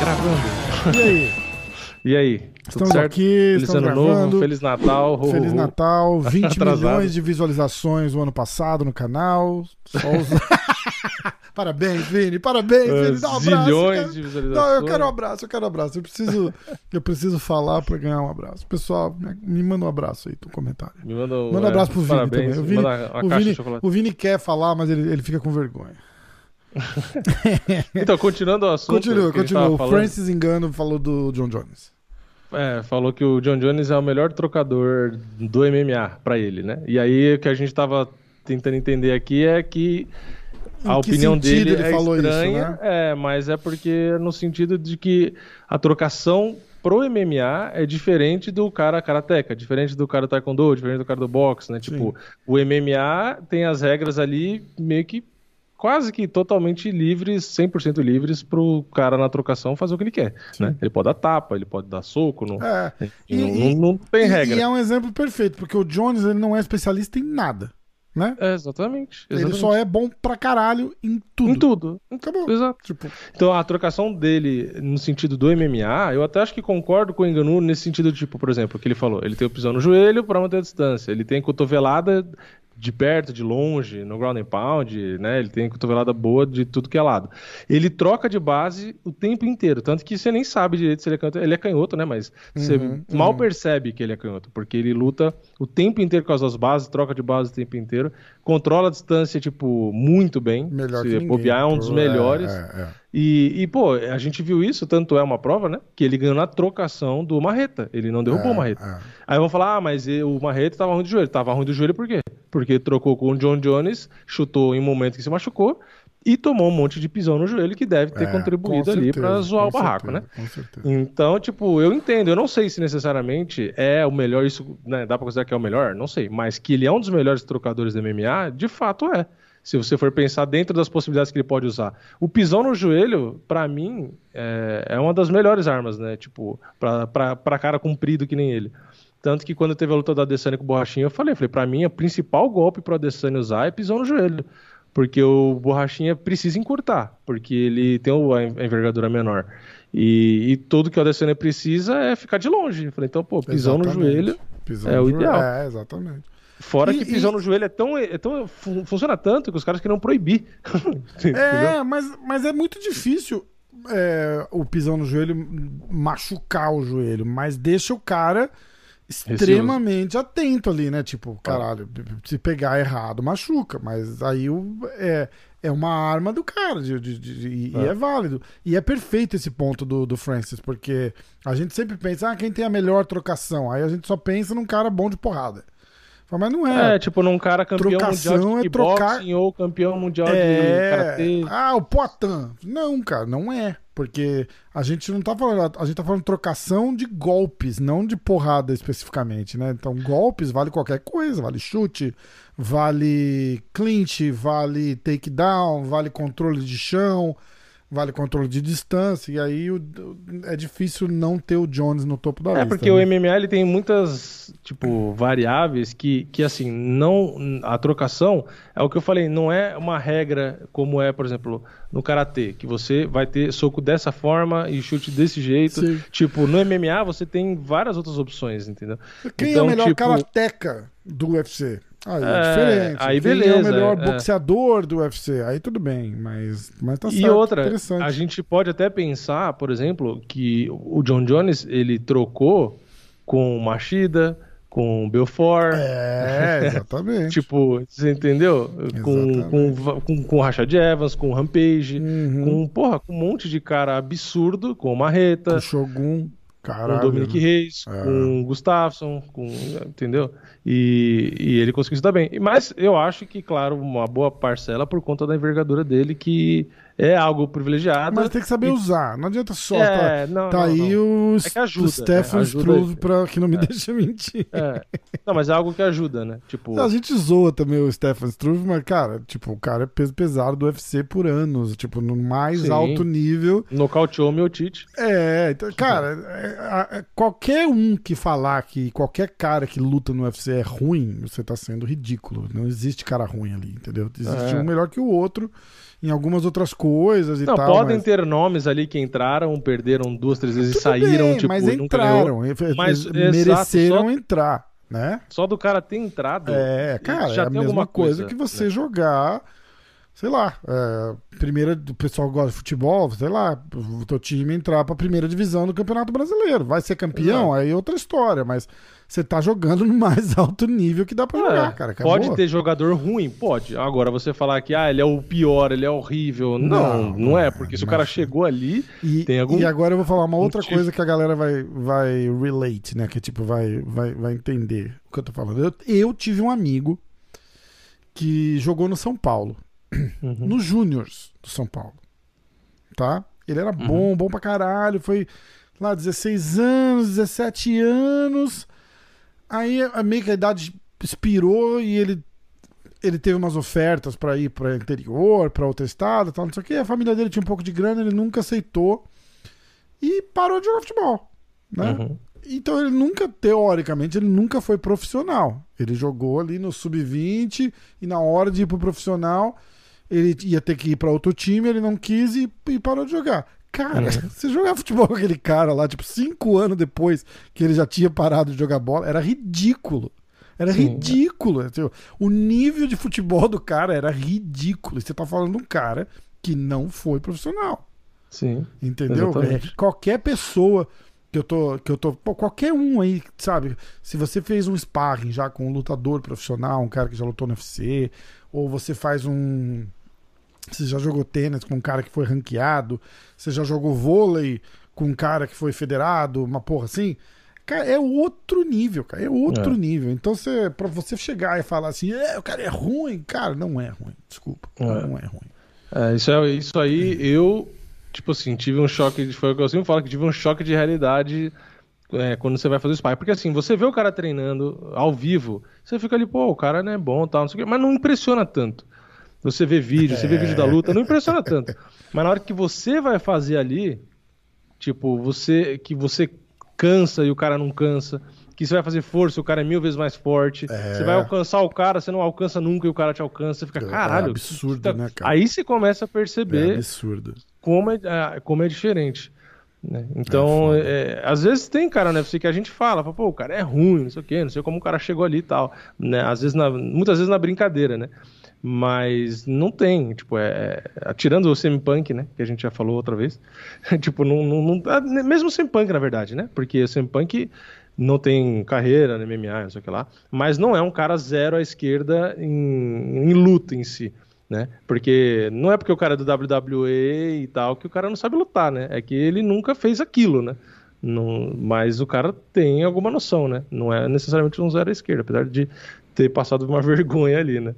Gravando. E aí? E aí? Estamos certo? aqui, Feliz estamos ano gravando. novo, Feliz Natal. ho, Feliz. Natal, 20 Atrasado. milhões de visualizações o ano passado no canal. Só os... parabéns, Vini, parabéns, Vini. Dá um abraço. Zilhões de visualizações. Não, eu quero um abraço, eu quero um abraço. Eu preciso, eu preciso falar pra ganhar um abraço. Pessoal, me- manda um abraço aí no comentário. Me manda um, Manda um é, abraço pro Vini parabéns, também. O Vini, o, Vini, o Vini quer falar, mas ele, ele fica com vergonha. Então, continuando o assunto. Continua, continua. O Francis Engano falou do John Jones. É, falou que o John Jones é o melhor trocador do MMA pra ele, né? E aí o que a gente tava tentando entender aqui é que a opinião dele ele é falou isso, estranha, né? é, mas é porque no sentido de que a trocação pro MMA é diferente do cara karateca, diferente do cara do taekwondo, diferente do cara do boxe, né? Tipo, o MMA tem as regras ali meio que quase que totalmente livres, 100% livres pro cara na trocação fazer o que ele quer, né? Ele pode dar tapa, ele pode dar soco, não, É. enfim, não, não- não tem e- regra. E é um exemplo perfeito, porque o Jones ele não é especialista em nada, né? É, exatamente, Ele exatamente. só é bom pra caralho em tudo. em tudo. Acabou. Exato. Tipo, Então a trocação dele no sentido do MMA, eu até acho que concordo com o Enganu nesse sentido, tipo, por exemplo, que ele falou, ele tem o pisão no joelho para manter a distância, ele tem cotovelada de perto, de longe, no ground and pound, né? Ele tem cotovelada boa de tudo que é lado. Ele troca de base o tempo inteiro, tanto que você nem sabe direito se ele é canhoto, ele é canhoto, né? Mas você Uhum, mal uhum. percebe que ele é canhoto, porque ele luta o tempo inteiro com as duas bases, troca de base o tempo inteiro, controla a distância, tipo, muito bem. melhor se que ninguém. bobear, é um dos pô, melhores. É, é. E, e, pô, a gente viu isso, tanto é uma prova, né? Que ele ganhou na trocação do Marreta. Ele não derrubou É, o Marreta. é. Aí vão falar, ah, mas o Marreta tava ruim do joelho. Tava ruim do joelho por quê? Porque trocou com o John Jones, chutou em um momento que se machucou e tomou um monte de pisão no joelho que deve ter É, contribuído com ali certeza, pra zoar o barraco, certeza, né? Com certeza. Então, tipo, eu entendo. Eu não sei se necessariamente é o melhor, isso, né? Dá pra considerar que é o melhor? Não sei. Mas que ele é um dos melhores trocadores do MMA, de fato é. Se você for pensar dentro das possibilidades que ele pode usar. O pisão no joelho, pra mim, é, é uma das melhores armas, né? Tipo, pra, pra, pra cara comprido que nem ele. Tanto que quando teve a luta do Adesanya com o Borrachinha, eu falei, falei, pra mim, o principal golpe pro Adesanya usar é pisão no joelho. Porque o Borrachinha precisa encurtar, porque ele tem a envergadura menor. E, e tudo que o Adesanya precisa é ficar de longe. Eu falei, então, pô, pisão no Exatamente. joelho. Pisão é no o ideal. É, exatamente. Fora E- que pisão e- no joelho é tão. É tão fun- funciona tanto que os caras queriam proibir. É, mas, mas é muito difícil é, o pisão no joelho machucar o joelho, mas deixa o cara extremamente atento ali, né? Tipo, caralho, se pegar errado, machuca, mas aí o, é, é uma arma do cara de, de- de- de- e É. é válido. E é perfeito esse ponto do, do Francis, porque a gente sempre pensa, ah, quem tem a melhor trocação? Aí a gente só pensa num cara bom de porrada. Mas não É, é. tipo, num cara campeão Trocação mundial de é trocar- kickboxing ou campeão mundial de É. karatê. Ah, o Poitin. Não, cara, não é. Porque a gente não tá falando. A gente tá falando trocação de golpes, não de porrada especificamente, né? Então, golpes vale qualquer coisa. Vale chute, vale clinch, vale takedown, vale controle de chão, vale controle de distância. E aí o- é difícil não ter o Jones no topo da É, lista. porque né? o MMA ele tem muitas, tipo, variáveis que, que, assim, não. A trocação é o que eu falei, não é uma regra como é, por exemplo, no karatê, que você vai ter soco dessa forma e chute desse jeito. Sim. Tipo, no MMA você tem várias outras opções, entendeu? Quem Então, é o melhor tipo, karateca do UFC? Aí é, É, diferente. aí Quem é o beleza, melhor é. boxeador do UFC? Aí tudo bem, mas, mas tá E certo. outra, interessante. a gente pode até pensar, por exemplo, que o John Jones ele trocou com o Machida, com o Belfort. É, exatamente. Tipo, você entendeu? Com, Exatamente. com, com, com o Rashad Evans, com o Rampage, Uhum. com, porra, com um monte de cara absurdo, com o Marreta, o Shogun, com caralho. o Dominic? Reis, É. com o Gustafsson, com, entendeu? E, e ele conseguiu se dar bem. Mas eu acho que, claro, uma boa parcela por conta da envergadura dele, que é algo privilegiado. Mas tem que saber e... usar. Não adianta só. É, tá não, tá não, aí não. o, é que ajuda, o Stefan é, Struve pra que não me deixa mentir. É. Não, mas é algo que ajuda, né? Tipo... A gente zoa também o Stefan Struve, mas, cara, tipo, o cara é peso pesado do UFC por anos. Tipo, no mais Sim. alto nível. Nocauteou meu Tite. É, então, cara, é, é, qualquer um que falar que qualquer cara que luta no UFC é ruim, você tá sendo ridículo. Não existe cara ruim ali, entendeu? Existe um melhor que o outro em algumas outras coisas e não, tal. podem mas... ter nomes ali que entraram, perderam duas, três vezes Tudo e saíram, bem, tipo, mas entraram, mas mereceram só, entrar, né? Só do cara ter entrado. É, cara, já é a mesma coisa, coisa, que você né? jogar sei lá, é, primeira, o pessoal gosta de futebol, sei lá, o teu time entrar pra primeira divisão do Campeonato Brasileiro. Vai ser campeão, Exato. aí é outra história, mas você tá jogando no mais alto nível que dá pra é, jogar, cara. Acabou. Pode ter jogador ruim? Pode. Agora, você falar que ah, ele é o pior, ele é horrível. Não, não, não é, porque se o cara chegou ali, e, tem algum. E agora eu vou falar uma outra coisa que a galera vai, vai relate, né? Que tipo, vai, vai, vai entender o que eu tô falando. Eu, eu tive um amigo que jogou no São Paulo uhum. nos Júniors do São Paulo. Tá? Ele era bom, uhum. bom pra caralho. Foi lá 16 anos, 17 anos. Aí a meio que a idade expirou e ele ele teve umas ofertas para ir para interior, para outro estado, tal, não sei o que. A família dele tinha um pouco de grana, ele nunca aceitou e parou de jogar futebol, né? Uhum. Então ele nunca, teoricamente, ele nunca foi profissional. Ele jogou ali no sub-20 e na hora de ir pro profissional, ele ia ter que ir para outro time, ele não quis e, e parou de jogar. Cara, uhum. você jogar futebol com aquele cara lá, tipo, cinco anos depois que ele já tinha parado de jogar bola, era ridículo. Era Sim. ridículo. O nível de futebol do cara era ridículo. Você tá falando de um cara que não foi profissional. Sim. Entendeu? É, qualquer pessoa que eu tô. Que eu tô pô, qualquer um aí, sabe? Se você fez um sparring já com um lutador profissional, um cara que já lutou no UFC, ou você faz um. Você já jogou tênis com um cara que foi ranqueado, você já jogou vôlei com um cara que foi federado, uma porra assim. Cara, é outro nível, cara. É outro é. nível. Então, você, pra você chegar e falar assim, é, o cara é ruim, cara, não é ruim. Desculpa. É. Não é ruim. É, isso, é, isso aí, eu, tipo assim, tive um choque. Foi o que eu sempre falo, que tive um choque de realidade é, quando você vai fazer o spy. Porque assim, você vê o cara treinando ao vivo, você fica ali, pô, o cara não é bom tal, não sei o quê, mas não impressiona tanto. Você vê vídeo, você vê vídeo da luta, não impressiona tanto. Mas na hora que você vai fazer ali, tipo, você que você cansa e o cara não cansa, que você vai fazer força, o cara é mil vezes mais forte. É. Você vai alcançar o cara, você não alcança nunca e o cara te alcança. Você fica, é caralho. É absurdo, tá... né, cara? Aí você começa a perceber é absurdo. Como, é, ah, como é diferente. Né? Então, é, é, às vezes tem cara no UFC que a gente fala, fala, pô, o cara é ruim, não sei o quê, não sei como o cara chegou ali e tal. Né? Às vezes na, muitas vezes na brincadeira, né? Mas não tem, tipo, é, é tirando o semi-punk, né, que a gente já falou outra vez, tipo, não, não, não, ah, mesmo o semi-punk, na verdade, né, porque o semi-punk não tem carreira no MMA, não sei o que lá, mas não é um cara zero à esquerda em, em luta em si, né? Porque não é porque o cara é do WWE e tal que o cara não sabe lutar, né? É que ele nunca fez aquilo, né? Não, mas o cara tem alguma noção, né? Não é necessariamente um zero à esquerda, apesar de ter passado uma vergonha ali, né?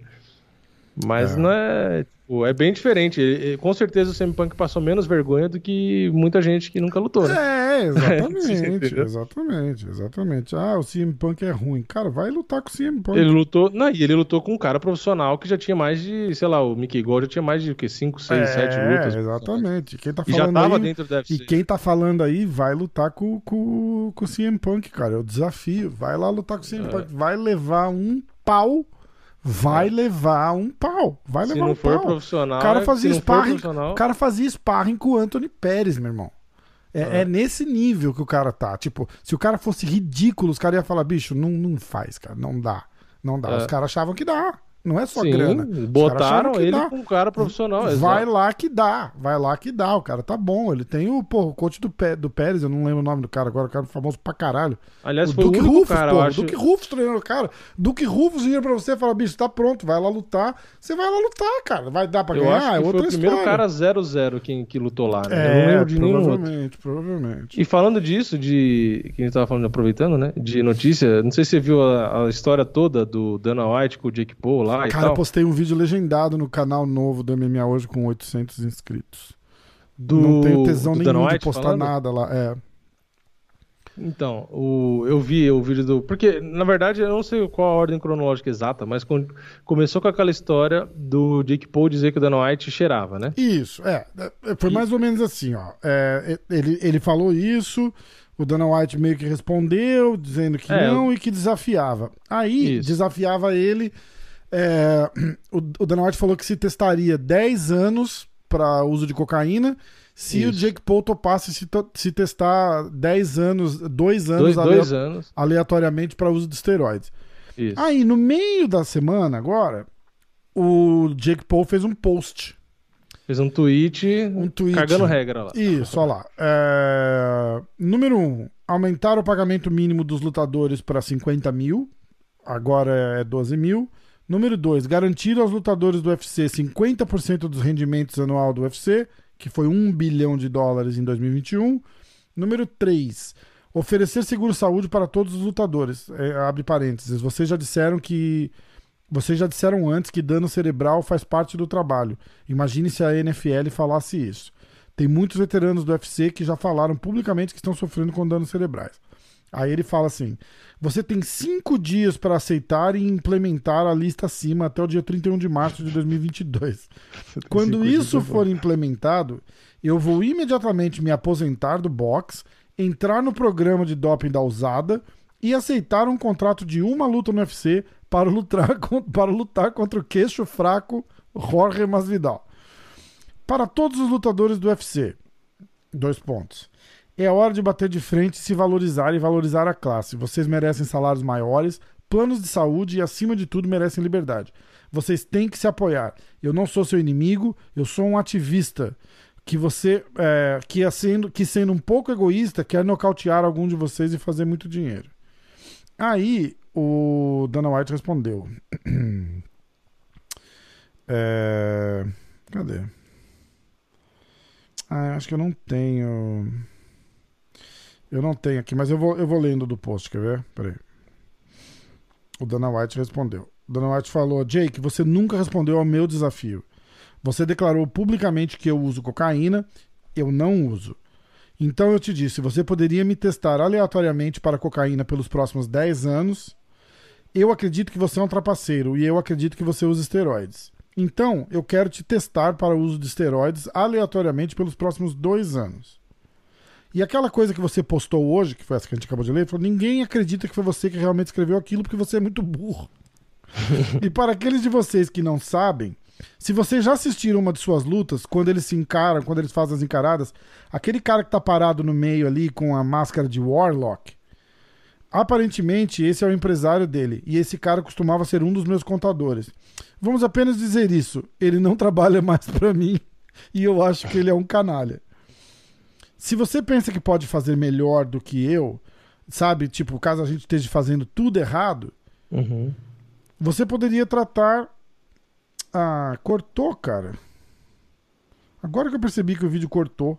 Mas é. não é. Tipo, é bem diferente. E, com certeza o CM Punk passou menos vergonha do que muita gente que nunca lutou, né? É, exatamente. exatamente, exatamente. Ah, o CM Punk é ruim. Cara, vai lutar com o CM Punk. Ele lutou. Não, e ele lutou com um cara profissional que já tinha mais de, sei lá, o Mickey Gold já tinha mais de o quê? 5, 6, 7 lutas. Exatamente. Quem tá falando e já tava aí, dentro do UFC. E quem tá falando aí vai lutar com, com, com o CM Punk, cara. É o desafio. Vai lá lutar com o CM é. Punk. Vai levar um pau vai é. levar um pau. Vai levar se não um for pau. profissional, o cara fazia sparring, o cara fazia sparring com o Anthony Pérez, meu irmão. É, é. é, nesse nível que o cara tá. Tipo, se o cara fosse ridículo, os caras iam falar, bicho, não, não faz, cara, não dá. Não dá. É. Os caras achavam que dá. Não é só Sim, grana. Botaram ele dá. com um cara profissional. Vai lá que dá. Vai lá que dá. O cara tá bom. Ele tem o, pô, o coach do, Pé, do Pérez, eu não lembro o nome do cara agora, o cara famoso pra caralho. Aliás, o foi Duque o único Rufus, cara, pô, eu acho. Duque Rufus treinando o cara. Duque Rufus vinha pra você e fala, bicho, tá pronto, vai lá lutar. Você vai lá lutar, cara. Vai dar pra eu ganhar? Acho que é outra foi o primeiro cara 0-0 que, que lutou lá, né? É, eu não lembro de nenhum provavelmente, provavelmente. E falando disso, de. Que a gente tava falando, aproveitando, né? De notícia, não sei se você viu a, a história toda do Dana White com o Jake Paul lá. Lá Cara, e tal. postei um vídeo legendado no canal novo do MMA hoje com 800 inscritos. Do, não tenho tesão nenhum de postar falando? nada lá. É. Então, o, eu vi o vídeo do. Porque, na verdade, eu não sei qual a ordem cronológica exata, mas com- começou com aquela história do Jake Paul dizer que o Dana White cheirava, né? Isso, é. é, Foi E- mais ou menos assim, ó. É, ele, ele falou isso, o Dana White meio que respondeu, dizendo que É, não e que desafiava. Aí, Isso. desafiava ele. É, o, o Dana White falou que se testaria 10 anos para uso de cocaína se o Isso. Jake Paul topasse se, se testar 10 anos, 2 anos Dois, alea- dois anos. aleatoriamente para uso de esteroides. Isso. Aí, no meio da semana, agora, o Jake Paul fez um post. Fez um tweet, Um tweet. cagando regra lá. Isso, olha lá. É, Número 1. Um, aumentar o pagamento mínimo dos lutadores para 50 mil. Agora é 12 mil. Número 2. Garantir aos lutadores do UFC 50% dos rendimentos anual do UFC, que foi 1 bilhão de dólares em 2021. Número 3. Oferecer seguro-saúde para todos os lutadores. É, abre parênteses. Vocês já disseram que. Vocês já disseram antes que dano cerebral faz parte do trabalho. Imagine se a NFL falasse isso. Tem muitos veteranos do UFC que já falaram publicamente que estão sofrendo com danos cerebrais. Aí ele fala assim: você tem cinco dias para aceitar e implementar a lista acima até o dia 31 de março de 2022. Quando isso for implementado, eu vou imediatamente me aposentar do boxe, entrar no programa de doping da usada e aceitar um contrato de uma luta no UFC para lutar, para lutar contra o queixo fraco Jorge Masvidal. Para todos os lutadores do UFC, dois pontos. É hora de bater de frente, se valorizar e valorizar a classe. Vocês merecem salários maiores, planos de saúde e, acima de tudo, merecem liberdade. Vocês têm que se apoiar. Eu não sou seu inimigo, eu sou um ativista que você, é, que, é sendo, que sendo um pouco egoísta, quer nocautear algum de vocês e fazer muito dinheiro. Aí o Dana White respondeu. É, Cadê? Ah, acho que eu não tenho. Eu não tenho aqui, mas eu vou, eu vou lendo do post, quer ver? Peraí. O Dana White respondeu. O Dana White falou: Jake, você nunca respondeu ao meu desafio. Você declarou publicamente que eu uso cocaína. Eu não uso. Então eu te disse: você poderia me testar aleatoriamente para cocaína pelos próximos 10 anos. Eu acredito que você é um trapaceiro e eu acredito que você usa esteroides. Então, eu quero te testar para o uso de esteroides aleatoriamente pelos próximos dois anos. E aquela coisa que você postou hoje, que foi essa que a gente acabou de ler, falou: ninguém acredita que foi você que realmente escreveu aquilo porque você é muito burro. e para aqueles de vocês que não sabem, se vocês já assistiram uma de suas lutas, quando eles se encaram, quando eles fazem as encaradas, aquele cara que tá parado no meio ali com a máscara de Warlock, aparentemente esse é o empresário dele e esse cara costumava ser um dos meus contadores. Vamos apenas dizer isso, ele não trabalha mais para mim e eu acho que ele é um canalha. Se você pensa que pode fazer melhor do que eu, sabe, tipo, caso a gente esteja fazendo tudo errado, Uhum. você poderia tratar. Ah, cortou, cara. Agora que eu percebi que o vídeo cortou.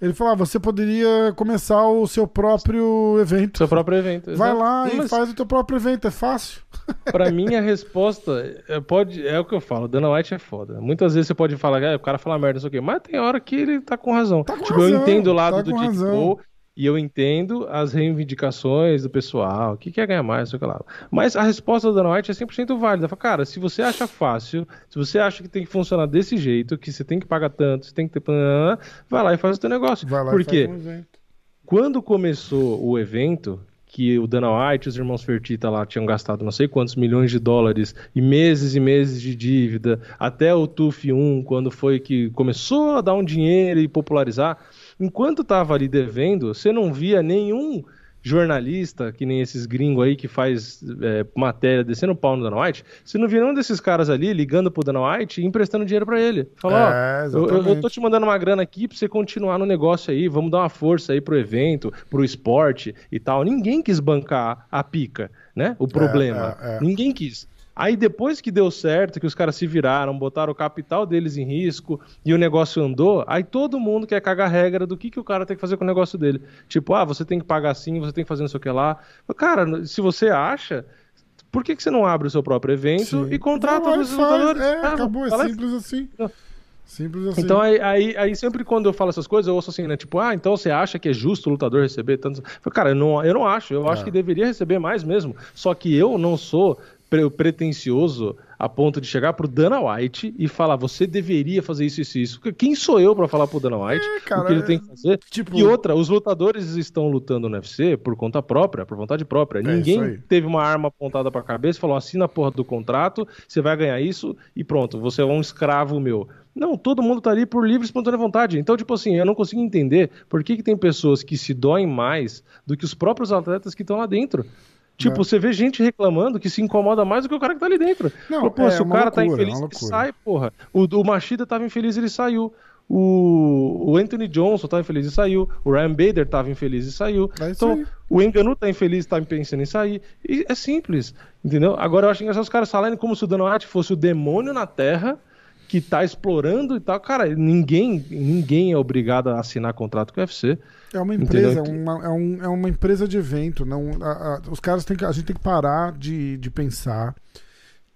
Ele falou: ah, você poderia começar o seu próprio evento. Seu próprio evento. Vai exato. lá e Mas, faz o teu próprio evento, é fácil. Pra mim, a resposta é, pode, é o que eu falo. Dana White é foda. Muitas vezes você pode falar, ah, o cara fala merda, não sei o quê. Mas tem hora que ele tá com razão. Tá com tipo, eu razão, entendo o lado tá do Dick razão. E eu entendo as reivindicações do pessoal, o que quer ganhar mais, sei lá. Mas a resposta do Dana White é 100% válida. Fala, cara, se você acha fácil, se você acha que tem que funcionar desse jeito, que você tem que pagar tanto, você tem que ter... Vai lá e faz o teu negócio. Vai lá Por e quê? faz um evento. Quando começou o evento, que o Dana White e os irmãos Fertitta lá tinham gastado não sei quantos milhões de dólares e meses e meses de dívida, até o TUF 1, quando foi que começou a dar um dinheiro e popularizar, enquanto tava ali devendo, você não via nenhum jornalista, que nem esses gringos aí que faz é, matéria descendo o pau no Dana White, você não via nenhum desses caras ali ligando pro Dana White e emprestando dinheiro pra ele. Falou, ó, É, eu, eu- eu tô te mandando uma grana aqui pra você continuar no negócio aí, vamos dar uma força aí pro evento, pro esporte e tal. Ninguém quis bancar a pica, né? O problema. é, é. Ninguém quis. Aí depois que deu certo, que os caras se viraram, botaram o capital deles em risco e o negócio andou, aí todo mundo quer cagar regra do que, que o cara tem que fazer com o negócio dele. Tipo, ah, você tem que pagar assim, você tem que fazer não sei o que lá. Cara, se você acha, Por que, que você não abre o seu próprio evento Sim. e contrata os faz. lutadores? É, Ah, acabou, é simples assim. Não. Simples assim. Então aí, aí, aí sempre quando eu falo essas coisas, eu ouço assim, né? Tipo, ah, então você acha que é justo o lutador receber tanto. Eu falo, Cara, eu não, eu não acho. Eu acho É. que deveria receber mais mesmo. Só que eu não sou pre- pretencioso a ponto de chegar pro Dana White e falar, você deveria fazer isso, isso, isso. Quem sou eu pra falar pro Dana White É, cara, o que ele é- tem que fazer? tipo- E outra, os lutadores estão lutando no UFC por conta própria, por vontade própria. É Ninguém teve uma arma apontada pra cabeça e falou: assina a porra do contrato, você vai ganhar isso e pronto, você é um escravo meu. Não, todo mundo tá ali por livre e espontânea vontade. Então, tipo assim, eu não consigo entender por que, que tem pessoas que se doem mais do que os próprios atletas que estão lá dentro. Tipo, É. você vê gente reclamando que se incomoda mais do que o cara que tá ali dentro. Não, Pô, é se o cara tá loucura, infeliz, é ele sai, porra. O, o Machida tava infeliz, ele saiu. O, o Anthony Johnson tava infeliz e saiu. O Ryan Bader tava infeliz e saiu. É então, aí. o Enganu tá infeliz, tá pensando em sair. E é simples, entendeu? Agora eu acho engraçado os caras falarem como se o Dana White fosse o demônio na Terra que tá explorando e tal. Cara, ninguém, ninguém é obrigado a assinar contrato com o UFC. É uma empresa, é uma, é, um- é uma empresa de evento. Não, a- a- os caras têm que, a gente tem que parar de, de pensar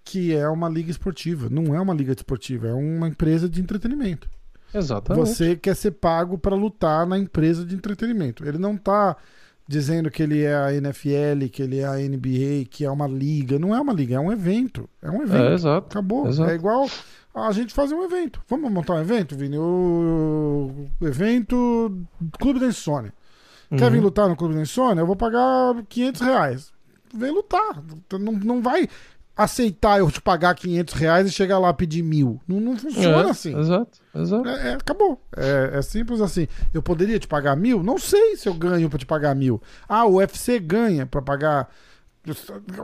que é uma liga esportiva. Não é uma liga esportiva, é uma empresa de entretenimento. Exatamente. Você quer ser pago para lutar na empresa de entretenimento. Ele não tá dizendo que ele é a NFL, que ele é a NBA, que é uma liga. Não é uma liga, é um evento. É um evento. É, exato. Acabou. Exato. É igual a gente fazer um evento. Vamos montar um evento, Vini? O, evento Clube da Insônia. Quer vir Uhum. lutar no Clube da Insônia? Eu vou pagar 500 reais. Vem lutar. Não, não vai aceitar eu te pagar 500 reais e chegar lá pedir mil. Não, não funciona É, assim. Exato, exato. É, é, acabou. É, é simples assim. Eu poderia te pagar mil? Não sei se eu ganho pra te pagar mil. Ah, o UFC ganha pra pagar.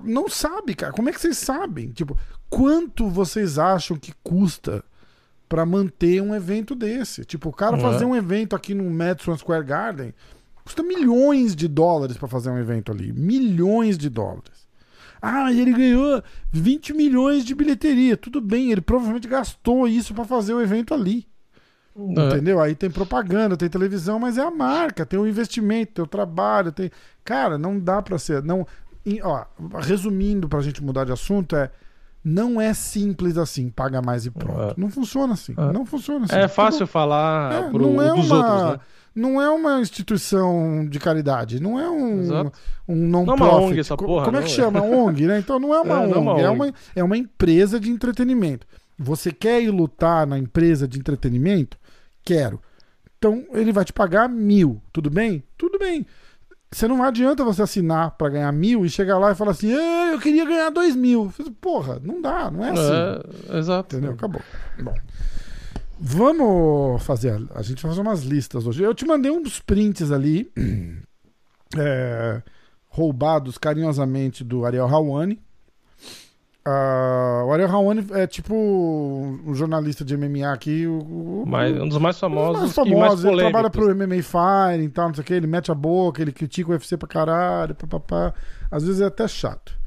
Não sabe, cara. Como é que vocês sabem? Tipo, quanto vocês acham que custa pra manter um evento desse? Tipo, o cara É. fazer um evento aqui no Madison Square Garden custa milhões de dólares pra fazer um evento ali. Milhões de dólares. Ah, e ele ganhou 20 milhões de bilheteria. Tudo bem, ele provavelmente gastou isso pra fazer o evento ali. É. Entendeu? Aí tem propaganda, tem televisão, mas é a marca, tem o investimento, tem o trabalho, tem. Cara, não dá pra ser. Não... ó, resumindo pra gente mudar de assunto, é. Não é simples assim, paga mais e pronto. É. Não funciona assim. É. Não funciona assim. É fácil falar É, pro, não é dos uma, outros, né? Não é uma instituição de caridade, não é um, Exato. um non Não é uma. ONG essa porra, Como é não, que é. chama? ONG, né? Então não é uma É, ONG, é uma é, ONG. uma, é uma empresa de entretenimento. Você quer ir lutar na empresa de entretenimento? Quero. Então ele vai te pagar mil, tudo bem? Tudo bem. Você não adianta você assinar pra ganhar mil e chegar lá e falar assim, "Ah, eu queria ganhar dois mil. Porra, não dá, não é assim. É, exato. Entendeu? Acabou. Bom. Vamos fazer. A, a gente vai fazer umas listas hoje. Eu te mandei uns prints ali, é, roubados carinhosamente do Ariel Hawani. Ah, o Ariel Hawani é tipo um jornalista de MMA aqui. O, o- Mas, um dos mais um famosos, dos mais e mais famosos. Ele trabalha pro MMA Fire e tal, não sei o que. Ele mete a boca, ele critica o UFC pra caralho, papapá. Às vezes é até chato.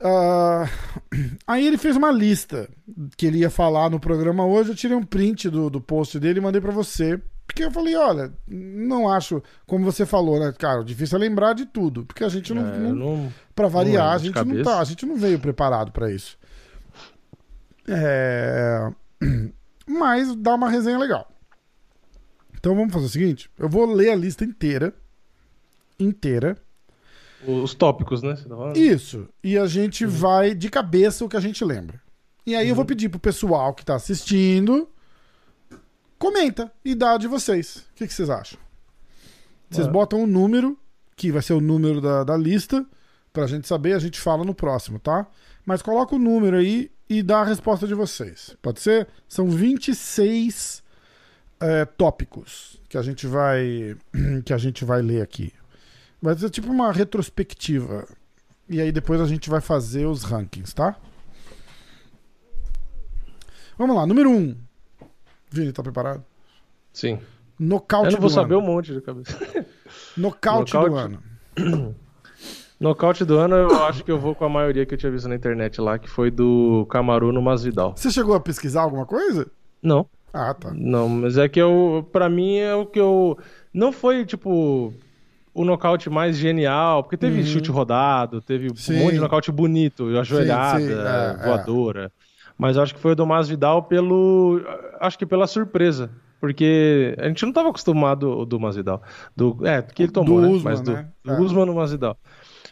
Ah, aí ele fez uma lista que ele ia falar no programa hoje. Eu tirei um print do, do post dele e mandei pra você. Porque eu falei, olha, não acho, como você falou, né, cara, difícil é lembrar de tudo, porque a gente não, É, não, não- Pra variar, lembro a gente não tá, a gente não veio preparado pra isso. É... Mas dá uma resenha legal. Então vamos fazer o seguinte, eu vou ler a lista inteira, inteira. Os tópicos, né? Tá? Isso. E a gente vai de cabeça o que a gente lembra. E aí eu vou pedir pro pessoal que tá assistindo comenta e dá de vocês. O que, que vocês acham? Vocês É. botam um número, que vai ser o número da, da lista, pra gente saber, a gente fala no próximo, tá? Mas coloca o número aí e dá a resposta de vocês. Pode ser? São 26 é, tópicos que a gente vai que a gente vai ler aqui. Vai ser tipo uma retrospectiva. E aí depois a gente vai fazer os rankings, tá? Vamos lá, número 1. Um. Vini, tá preparado? Sim. Nocaute Eu não vou do saber ano. um monte de cabeça. Nocaute, do Nocaute. ano. Nocaute do ano, eu acho que eu vou com a maioria que eu tinha visto na internet lá, que foi do Camaru no Masvidal. Você chegou a pesquisar alguma coisa? Não. Ah, tá. Não, mas é que eu, pra mim é o que eu. Não foi tipo o nocaute mais genial, porque teve Uhum. chute rodado, teve Sim. um monte de nocaute bonito, ajoelhada, sim, é, voadora. Mas acho que foi o do Masvidal pelo. Acho que pela surpresa. Porque a gente não estava acostumado o do Masvidal. Do, é, que ele tomou, Do né? Usman, Mas do, né? do É. Usman no Masvidal.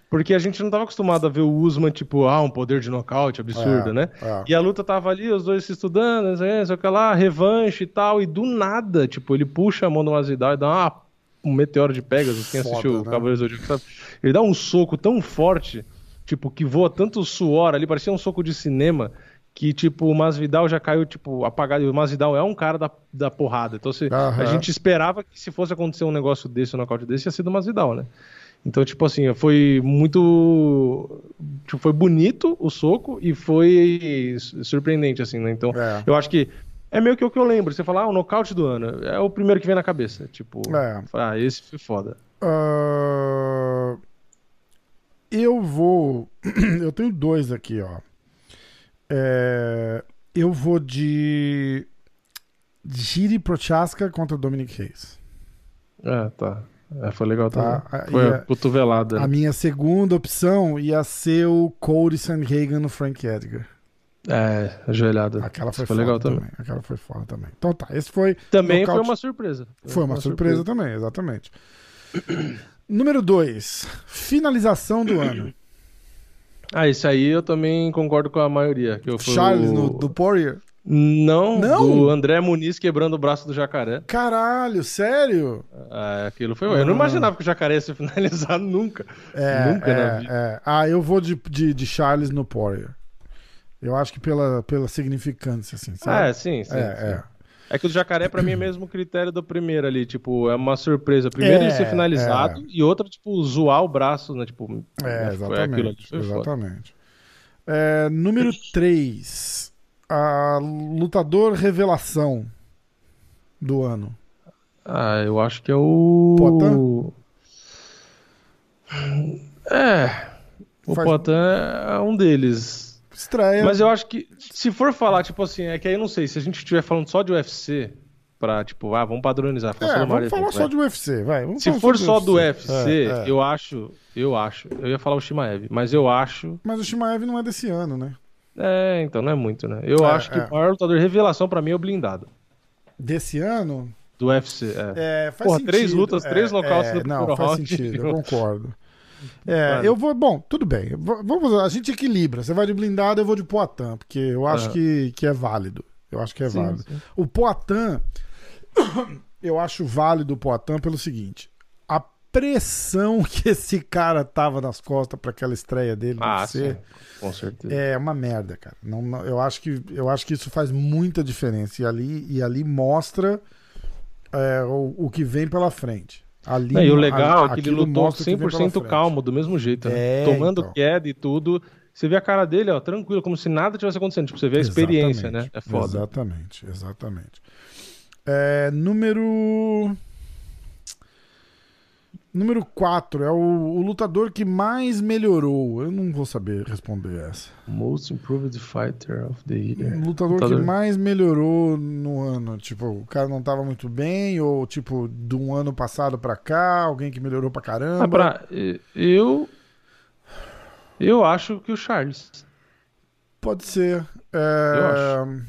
Porque a gente não estava acostumado a ver o Usman, tipo, ah, um poder de nocaute absurdo, É, né? é. E a luta tava ali, os dois se estudando, não sei, não sei o que lá, revanche e tal, e do nada, tipo, ele puxa a mão do Masvidal e dá uma, um meteoro de Pegasus, quem Foda, assistiu o né? Cavaleiro do Zodíaco sabe? Ele dá um soco tão forte, tipo, que voa tanto suor ali, parecia um soco de cinema, que, tipo, o Masvidal já caiu, tipo, apagado. E o Masvidal é um cara da, da porrada. Então, se, Aham. a gente esperava que se fosse acontecer um negócio desse, um nocaute desse, ia ser do Masvidal, né? Então, tipo assim, foi muito. Tipo, foi bonito o soco e foi surpreendente, assim, né? Então, É. eu acho que é meio que o que eu lembro. Você fala, ah, o nocaute do ano. É o primeiro que vem na cabeça. Tipo, É. ah, esse foi foda. Ah, eu vou. Eu tenho dois aqui, ó. É, eu vou de. Giri Prochaska contra Dominic Reis. É, tá. É, foi legal Tá, também. e Foi a- a cotovelada. A né? minha segunda opção ia ser o Cody Sandhagen no Frank Edgar. É, ajoelhada. Aquela foi, foi legal também. também. Aquela foi foda também. Então tá, esse foi. Também foi uma surpresa. Foi uma surpresa também, exatamente. Número 2. Finalização do ano. Ah, esse aí eu também concordo com a maioria. Que eu Charles o... no, do Poirier. Não, Não? do André Muniz quebrando o braço do jacaré. Caralho, sério? Ah, aquilo foi. Eu não Ah. imaginava que o jacaré ia ser finalizado nunca. É, nunca na é, vida. é. Ah, eu vou de, de, de Charles no Poirier. Eu acho que pela, pela significância, assim, Ah, sabe? é, sim, sim. é, sim. é. É que o jacaré, pra mim, é mesmo o critério do primeiro ali. Tipo, é uma surpresa. Primeiro É, ele ser finalizado e outra, tipo, zoar o braço, né? Tipo, É, ali. exatamente. Exatamente. É, número 3. A lutador revelação do ano. Ah, eu acho que é o. Poitin? É. O Faz- Poitin é um deles. Estreia. Mas eu acho que, se for falar, tipo assim, é que aí eu não sei, se a gente estiver falando só de UFC, pra, tipo, ah, vamos padronizar. É, do vamos Mario falar só vai. de UFC, vai. Vamos Se for só do UFC, É, é. eu acho, eu acho, eu ia falar o Shimaev, mas eu acho, Mas o Shimaev não é desse ano, né? é, então não é muito, né? Eu É, acho que é. o maior lutador revelação pra mim é o blindado, Desse ano? do UFC, é. É, faz Porra, sentido. três lutas, É, três nocautes é, no Não, faz sentido, eu concordo. É, Claro. eu vou. Bom, tudo bem. Vamos, a gente equilibra. Você vai de blindado, eu vou de Poitin, porque eu acho Ah. que, que é válido. Eu acho que é Sim, válido. sim. O Poitin, eu acho válido o Poitin pelo seguinte: a pressão que esse cara tava nas costas pra aquela estreia dele Ah, sim, com certeza. é uma merda, cara. Não, não- eu, acho que, eu acho que isso faz muita diferença. E ali, e ali mostra é, o, o que vem pela frente. Ali, Não, e o legal a- é que ele lutou mostra o que vem pela 100% frente. calmo, do mesmo jeito, né? É, Tomando então. queda e tudo. Você vê a cara dele, ó, tranquilo, como se nada tivesse acontecendo. Tipo, você vê a experiência, Exatamente, né? É foda. Exatamente, exatamente. É, número. Número 4 é o, o lutador que mais melhorou. Eu não vou saber responder essa. Most Improved Fighter of the Year. O lutador, Lutador. que mais melhorou no ano. Tipo, o cara não tava muito bem, ou tipo, de um ano passado pra cá, alguém que melhorou pra caramba. Ah, pra, eu. Eu acho que o Charles. Pode ser. É, Eu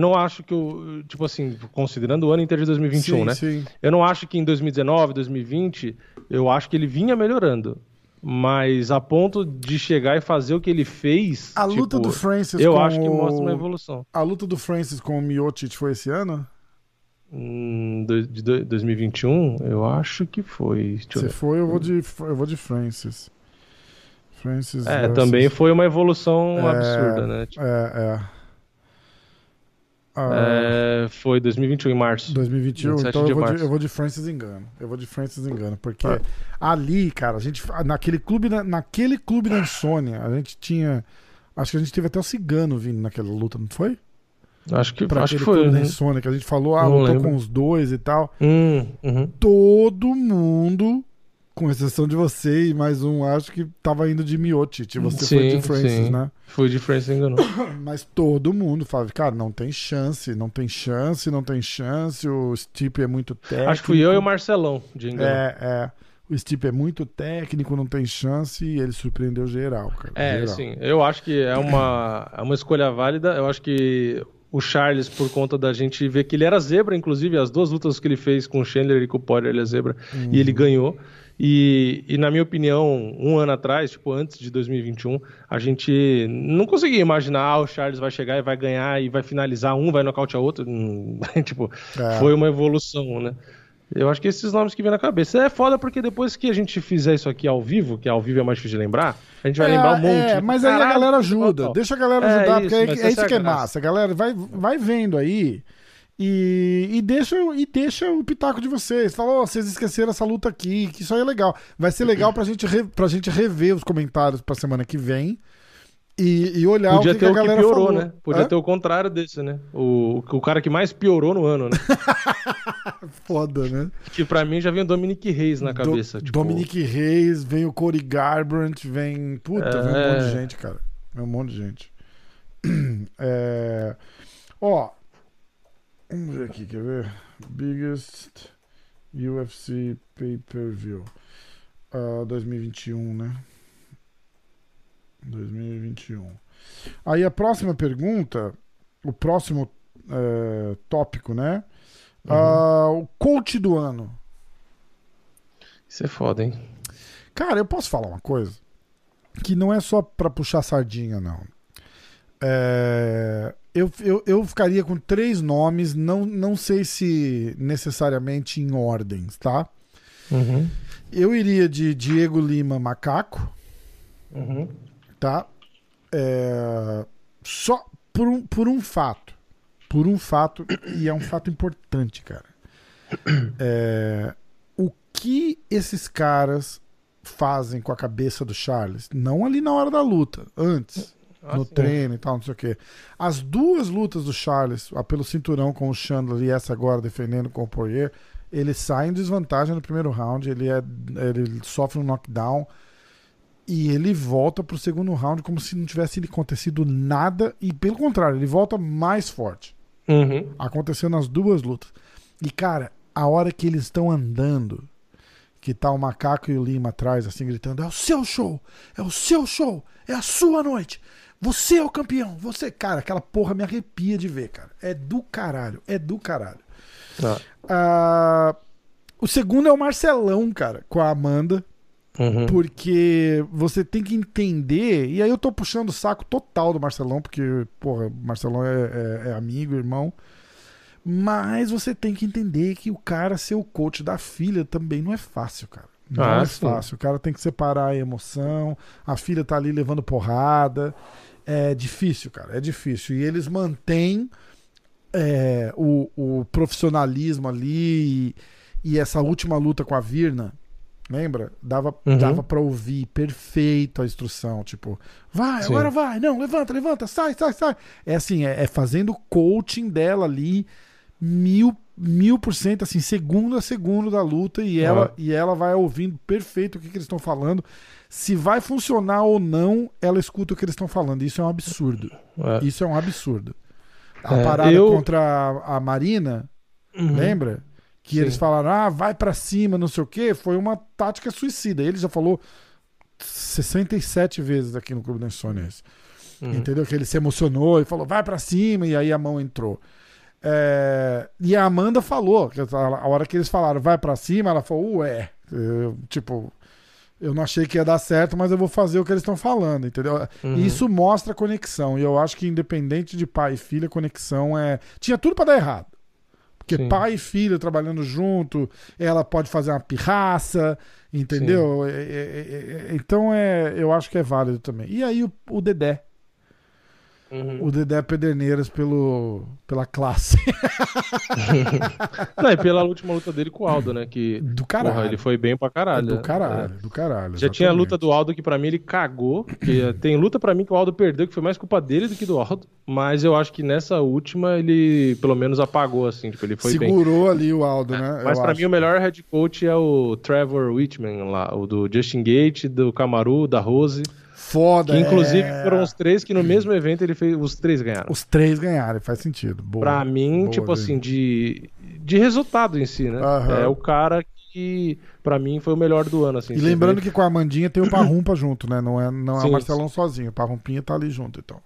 não acho que o. Tipo assim, considerando o ano inteiro de 2021, sim, né? Sim. Eu não acho que em 2019, 2020, eu acho que ele vinha melhorando. Mas a ponto de chegar e fazer o que ele fez. A tipo, luta do Francis Eu acho que mostra uma evolução. A luta do Francis com o Miocic foi esse ano? Hum, de do- 2021, eu acho que foi. Eu Se foi, eu vou de, eu vou de Francis. Francis. É, versus- também foi uma evolução É, absurda, né? Tipo, É, é. Ah, é, foi 2021, em março. 2021, 27 então de eu vou, de, março. eu vou de Francis Engano. Eu vou de Francis Engano, porque Ah. ali, cara, a gente naquele clube, da- naquele clube da insônia, a gente tinha, acho que a gente teve até o Cigano vindo naquela luta, não foi? Acho que, Pra acho que foi. clube da né? insônia que a gente falou, ah, Não lutou lembro. com os dois e tal. Hum, uhum. Todo mundo, com exceção de você e mais um, acho que tava indo de Miocic, você foi Sim, de Francis, sim. né? Foi de Francis enganou. Mas todo mundo fala, cara, não tem chance, não tem chance, não tem chance, o Stipe é muito técnico. Acho que fui eu e o Marcelão de engano. É, é. o Stipe é muito técnico, não tem chance e ele surpreendeu geral, cara. É, geral. sim. Eu acho que é uma, é uma escolha válida. Eu acho que o Charles, por conta da gente ver que ele era zebra, inclusive, as duas lutas que ele fez com o Chandler e com o Poirier, ele é zebra, uhum. e ele ganhou. E, e, na minha opinião, um ano atrás, tipo, antes de 2021, a gente não conseguia imaginar, ah, o Charles vai chegar e vai ganhar e vai finalizar um, vai nocautear outro. tipo, é. foi uma evolução, né? Eu acho que esses nomes que vem na cabeça. É foda porque depois que a gente fizer isso aqui ao vivo, que ao vivo é mais difícil de lembrar, a gente vai é, lembrar um monte. É, mas aí a galera ajuda. Deixa a galera é ajudar, é porque isso, é, é isso que é massa. A galera vai, vai vendo aí. E, e, deixa, e deixa o pitaco de vocês. Fala, oh, vocês esqueceram essa luta aqui, que isso aí é legal. Vai ser legal pra gente, re, pra gente rever os comentários pra semana que vem. E, e olhar Podia o que, ter que a galera que piorou, falou. né? Podia Hã? ter o contrário desse, né? O, o cara que mais piorou no ano, né? Foda, né? Que pra mim já vem o Dominic Reis na cabeça. Do, tipo... Dominic Reis, vem o Cody Garbrandt, vem. Puta, é... vem um monte de gente, cara. Vem um monte de gente. É... Ó. Vamos ver aqui, quer ver? Biggest UFC Pay-Per-View. Uh, 2021, né? 2021. Aí a próxima pergunta, o próximo é, tópico, né? Uhum. Uh, o coach do ano. Isso é foda, hein? Cara, eu posso falar uma coisa? Que não é só pra puxar sardinha, não. É, eu, eu, eu ficaria com três nomes, não, não sei se necessariamente em ordens, tá? Uhum. Eu iria de Diego Lima Macaco. Uhum tá? É, só por um, por um fato. Por um fato, e é um fato importante, cara. É, o que esses caras fazem com a cabeça do Charles? Não ali na hora da luta, antes. Ah, no sim. treino e tal, não sei o quê. As duas lutas do Charles, a pelo cinturão com o Chandler e essa agora defendendo com o Poirier, ele sai em desvantagem no primeiro round, ele, é, ele sofre um knockdown e ele volta pro segundo round como se não tivesse acontecido nada. E pelo contrário, ele volta mais forte. Uhum. Aconteceu nas duas lutas. E, cara, a hora que eles estão andando, que tá o macaco e o Lima atrás, assim, gritando: É o seu show! É o seu show! É a sua noite! Você é o campeão! Você, cara, aquela porra me arrepia de ver, cara. É do caralho. É do caralho. Ah. Ah, o segundo é o Marcelão, cara, com a Amanda. Uhum. Porque você tem que entender. E aí eu tô puxando o saco total do Marcelão, porque, porra, Marcelão é, é, é amigo, irmão. Mas você tem que entender que o cara ser o coach da filha também não é fácil, cara. Não ah, é sim. fácil. O cara tem que separar a emoção. A filha tá ali levando porrada. É difícil, cara. É difícil. E eles mantêm é, o, o profissionalismo ali e, e essa última luta com a Virna Lembra? Dava, uhum. dava pra ouvir perfeito a instrução. Tipo, vai, Sim. agora vai, não, levanta, levanta, sai, sai, sai. É assim, é, é fazendo coaching dela ali mil, mil por cento, assim, segundo a segundo da luta, e ela, uhum. e ela vai ouvindo perfeito o que, que eles estão falando. Se vai funcionar ou não, ela escuta o que eles estão falando. Isso é um absurdo. É. Isso é um absurdo. A é, parada eu... contra a, a Marina, uhum. lembra? que Sim. eles falaram, ah, vai para cima, não sei o quê, foi uma tática suicida. Ele já falou 67 vezes aqui no Clube da Insônia. Uhum. Entendeu? Que ele se emocionou e falou, vai para cima, e aí a mão entrou. É... E a Amanda falou, que a hora que eles falaram, vai para cima, ela falou, ué, eu, tipo, eu não achei que ia dar certo, mas eu vou fazer o que eles estão falando, entendeu? Uhum. E isso mostra conexão. E eu acho que independente de pai e filha, conexão é. Tinha tudo para dar errado. Porque Sim. pai e filho trabalhando junto, ela pode fazer uma pirraça, entendeu? É, é, é, é, então é, eu acho que é válido também. E aí o, o Dedé. Uhum. O Dedé Pederneiras pelo, pela classe. Não, e pela última luta dele com o Aldo, né? Que, do caralho. Porra, ele foi bem pra caralho. É do caralho, é. do caralho. Já exatamente. tinha a luta do Aldo que pra mim ele cagou. Que tem luta pra mim que o Aldo perdeu, que foi mais culpa dele do que do Aldo. Mas eu acho que nessa última ele pelo menos apagou, assim. Tipo, ele foi Segurou bem. ali o Aldo, né? Mas eu pra acho. mim o melhor head coach é o Trevor Whitman lá, o do Justin Gate, do Camaru, da Rose. Foda, que, inclusive é... foram os três que no mesmo evento ele fez. Os três ganharam. Os três ganharam, faz sentido. Boa, pra mim, boa, tipo assim, de, de resultado em si, né? Uhum. É o cara que, pra mim, foi o melhor do ano, assim. E lembrando que com a Amandinha tem o Parrumpa junto, né? Não é, não é o Marcelão sozinho. O Parrumpinha tá ali junto, então.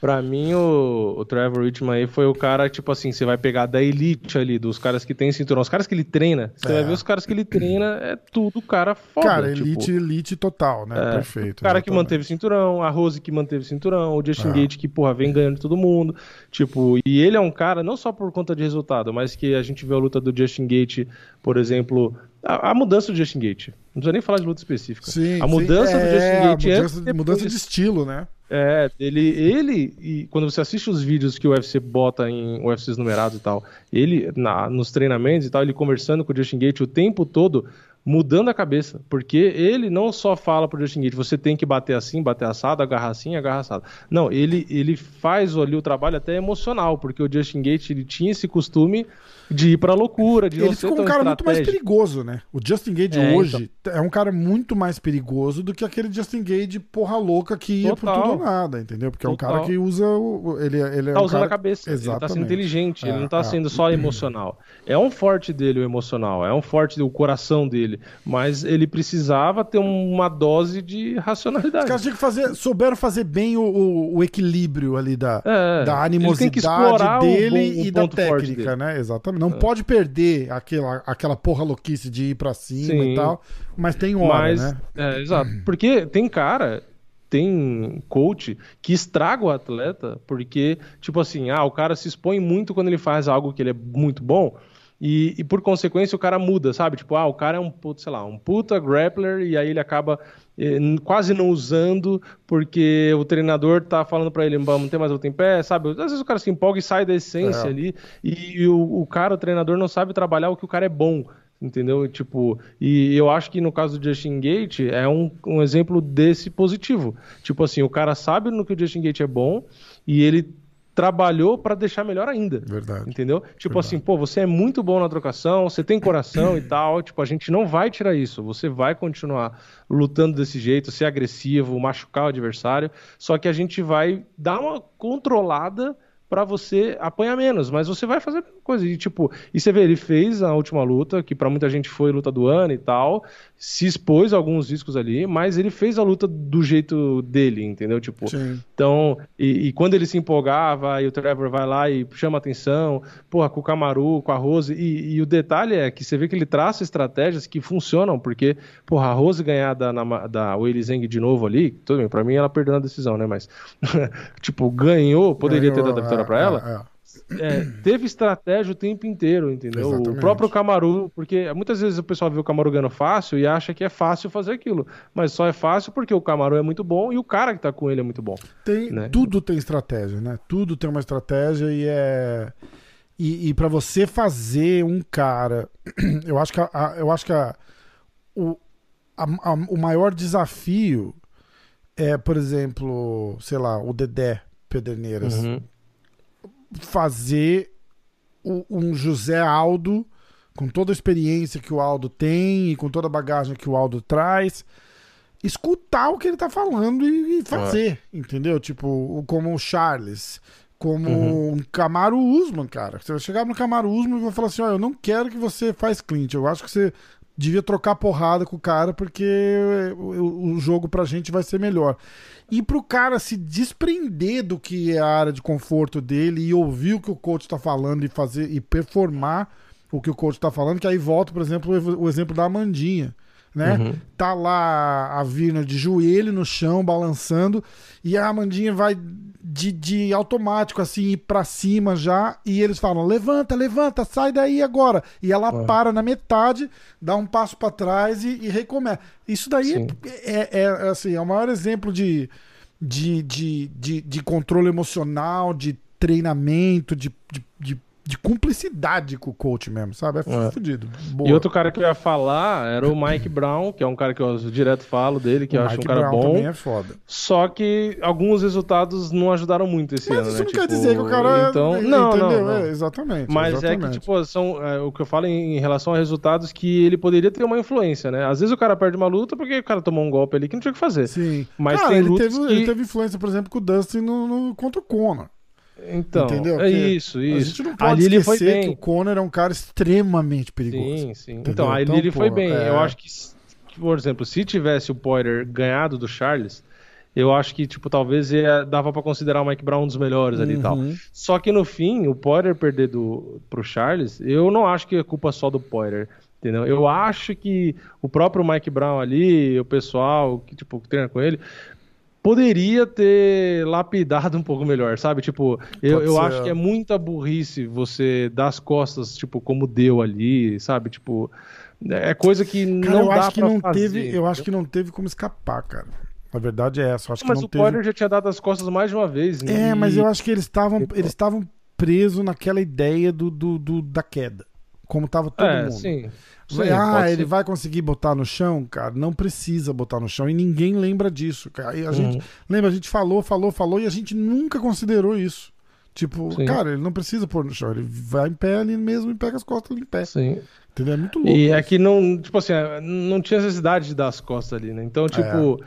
Pra mim, o, o Trevor Whitman aí foi o cara, tipo assim, você vai pegar da elite ali, dos caras que tem cinturão, os caras que ele treina, você é. vai ver os caras que ele treina, é tudo cara foda. Cara, tipo, elite, elite total, né? É, Perfeito. O cara exatamente. que manteve cinturão, a Rose que manteve cinturão, o Justin é. Gate que, porra, vem ganhando todo mundo. Tipo, e ele é um cara, não só por conta de resultado, mas que a gente vê a luta do Justin Gate, por exemplo, a, a, mudança do Justin Gate. Não precisa nem falar de luta específica. Sim, a mudança sim. do Justin é, Gate mudança, é. Mudança de estilo, né? É, ele, ele e quando você assiste os vídeos que o UFC bota em UFCs numerados e tal, ele na, nos treinamentos e tal, ele conversando com o Justin Gate o tempo todo, mudando a cabeça, porque ele não só fala pro Justin Gate, você tem que bater assim, bater assado, agarrar assim, agarrar assado. Não, ele, ele faz ali o trabalho até emocional, porque o Justin Gate ele tinha esse costume de ir pra loucura, de Ele não ficou um cara muito mais perigoso, né? O Justin Gage é, hoje então... é um cara muito mais perigoso do que aquele Justin Gage porra louca que ia Total. por tudo ou nada, entendeu? Porque Total. é um cara que usa o. Ele, ele é tá um usando cara... a cabeça, Exatamente. ele tá sendo inteligente, é, ele não tá é. sendo só emocional. É um forte dele o emocional, é um forte o coração dele, mas ele precisava ter uma dose de racionalidade. Os caras tinham que fazer, souberam fazer bem o, o, o equilíbrio ali da, é, da animosidade dele o e da técnica, né? Exatamente. Não é. pode perder aquela, aquela porra louquice de ir pra cima Sim. e tal, mas tem hora, mas, né? É, exato. Porque tem cara, tem coach que estraga o atleta porque, tipo assim, ah, o cara se expõe muito quando ele faz algo que ele é muito bom. E, e, por consequência o cara muda, sabe? Tipo, ah, o cara é um puta, sei lá, um puta grappler e aí ele acaba eh, quase não usando porque o treinador tá falando para ele, não tem mais luta em pé, sabe? Às vezes o cara se empolga e sai da essência é. ali e, e o, o, cara, o treinador não sabe trabalhar o que o cara é bom. Entendeu? Tipo, e eu acho que no caso do Justin Gate é um, um exemplo desse positivo. Tipo assim, o cara sabe no que o Justin Gate é bom e ele trabalhou para deixar melhor ainda. Verdade. Entendeu? Tipo Verdade. assim, pô, você é muito bom na trocação, você tem coração e tal, tipo, a gente não vai tirar isso. Você vai continuar lutando desse jeito, ser agressivo, machucar o adversário, só que a gente vai dar uma controlada para você apanhar menos, mas você vai fazer coisa. E, tipo, e você vê, ele fez a última luta, que para muita gente foi luta do ano e tal, se expôs a alguns riscos ali, mas ele fez a luta do jeito dele, entendeu? Tipo, Sim. então, e, e, quando ele se empolgava, e o Trevor vai lá e chama atenção, porra, com o Camaru, com a Rose, e, e o detalhe é que você vê que ele traça estratégias que funcionam, porque, porra, a Rose ganhar da, na, da Weili Zeng de novo ali, tudo bem, pra mim ela perdeu a decisão, né, mas, tipo, ganhou, poderia ganhou, ter dado a vitória é, pra ela, é, é é, teve estratégia o tempo inteiro, entendeu? Exatamente. O próprio Camaru, porque muitas vezes o pessoal vê o Camaru ganhando fácil e acha que é fácil fazer aquilo, mas só é fácil porque o Camaru é muito bom e o cara que tá com ele é muito bom. Tem, né? Tudo tem estratégia, né? Tudo tem uma estratégia e é. E, e para você fazer um cara, eu acho que, a, eu acho que a, o, a, a, o maior desafio é, por exemplo, sei lá, o Dedé Pederneiras. Uhum fazer o, um José Aldo, com toda a experiência que o Aldo tem e com toda a bagagem que o Aldo traz, escutar o que ele tá falando e, e fazer, é. entendeu? Tipo, como o Charles, como uhum. um Camaro Usman, cara. Você vai chegar no Camaro Usman e vai falar assim: ó, eu não quero que você faz clint, eu acho que você devia trocar porrada com o cara porque o, jogo pra gente vai ser melhor. E pro cara se desprender do que é a área de conforto dele e ouvir o que o coach tá falando e fazer e performar o que o coach tá falando, que aí volta, por exemplo, o exemplo da Amandinha né? Uhum. Tá lá a Virna de joelho no chão, balançando, e a Amandinha vai de, de automático, assim, ir pra cima já, e eles falam: levanta, levanta, sai daí agora. E ela para na metade, dá um passo para trás e, e, recomeça. Isso daí é, é, é, assim, é o maior exemplo de, de, de, de, de controle emocional, de treinamento, de, de, de de cumplicidade com o coach mesmo, sabe? É, é. fudido. Boa. E outro cara que eu ia falar era o Mike Brown, que é um cara que eu direto falo dele, que o eu Mike acho um cara Brown bom. também é foda. Só que alguns resultados não ajudaram muito esse Mas ano, isso né? não tipo, quer dizer que o cara então... é, não, entendeu? Não, não. É, exatamente. Mas exatamente. é que, tipo, são é, o que eu falo em, em, relação a resultados que ele poderia ter uma influência, né? Às vezes o cara perde uma luta porque o cara tomou um golpe ali que não tinha o que fazer. Sim. Mas cara, tem ele teve, que... ele teve influência, por exemplo, com o Dustin no, no, contra o Conor. Então, Entendeu? é Porque isso, isso. A gente não pode ali ele foi esquecer bem. que o Conor é um cara extremamente perigoso. Sim, sim. Entendeu? Então, ali Então, ele foi pô, bem. é. Eu acho que, por exemplo, se tivesse o Poirier ganhado do Charles, eu acho que, tipo, talvez ia- dava pra considerar o Mike Brown um dos melhores ali e tal. Uhum. Só que no fim, o Poirier perder do, pro Charles, eu não acho que é culpa só do Poirier. Entendeu? Eu acho que o próprio Mike Brown ali, o pessoal que, tipo, que treina com ele, poderia ter lapidado um pouco melhor, sabe? Tipo, eu, eu acho que é muita burrice você dar as costas, tipo, como deu ali, sabe? Tipo, é coisa que Cara, não eu dá acho que não fazer, teve, eu acho que não teve como escapar, cara. A verdade é essa, eu acho Mas que não o teve. Poirier já tinha dado as costas mais de uma vez. né? É, mas eu acho que eles estavam eles estavam presos naquela ideia do, do, do- da queda, como tava todo É, mundo. sim. Vai- Sim, ah, ele ser. vai conseguir botar no chão, cara? Não precisa botar no chão e ninguém lembra disso, cara. E a gente Uhum. lembra, a gente falou, falou, falou e a gente nunca considerou isso. Tipo, Sim. cara, ele não precisa pôr no chão, ele vai em pé ali mesmo e pega as costas ali em pé. Sim. Entendeu? É muito louco. E é que não, tipo assim, não tinha necessidade de dar as costas ali, né? Então, tipo,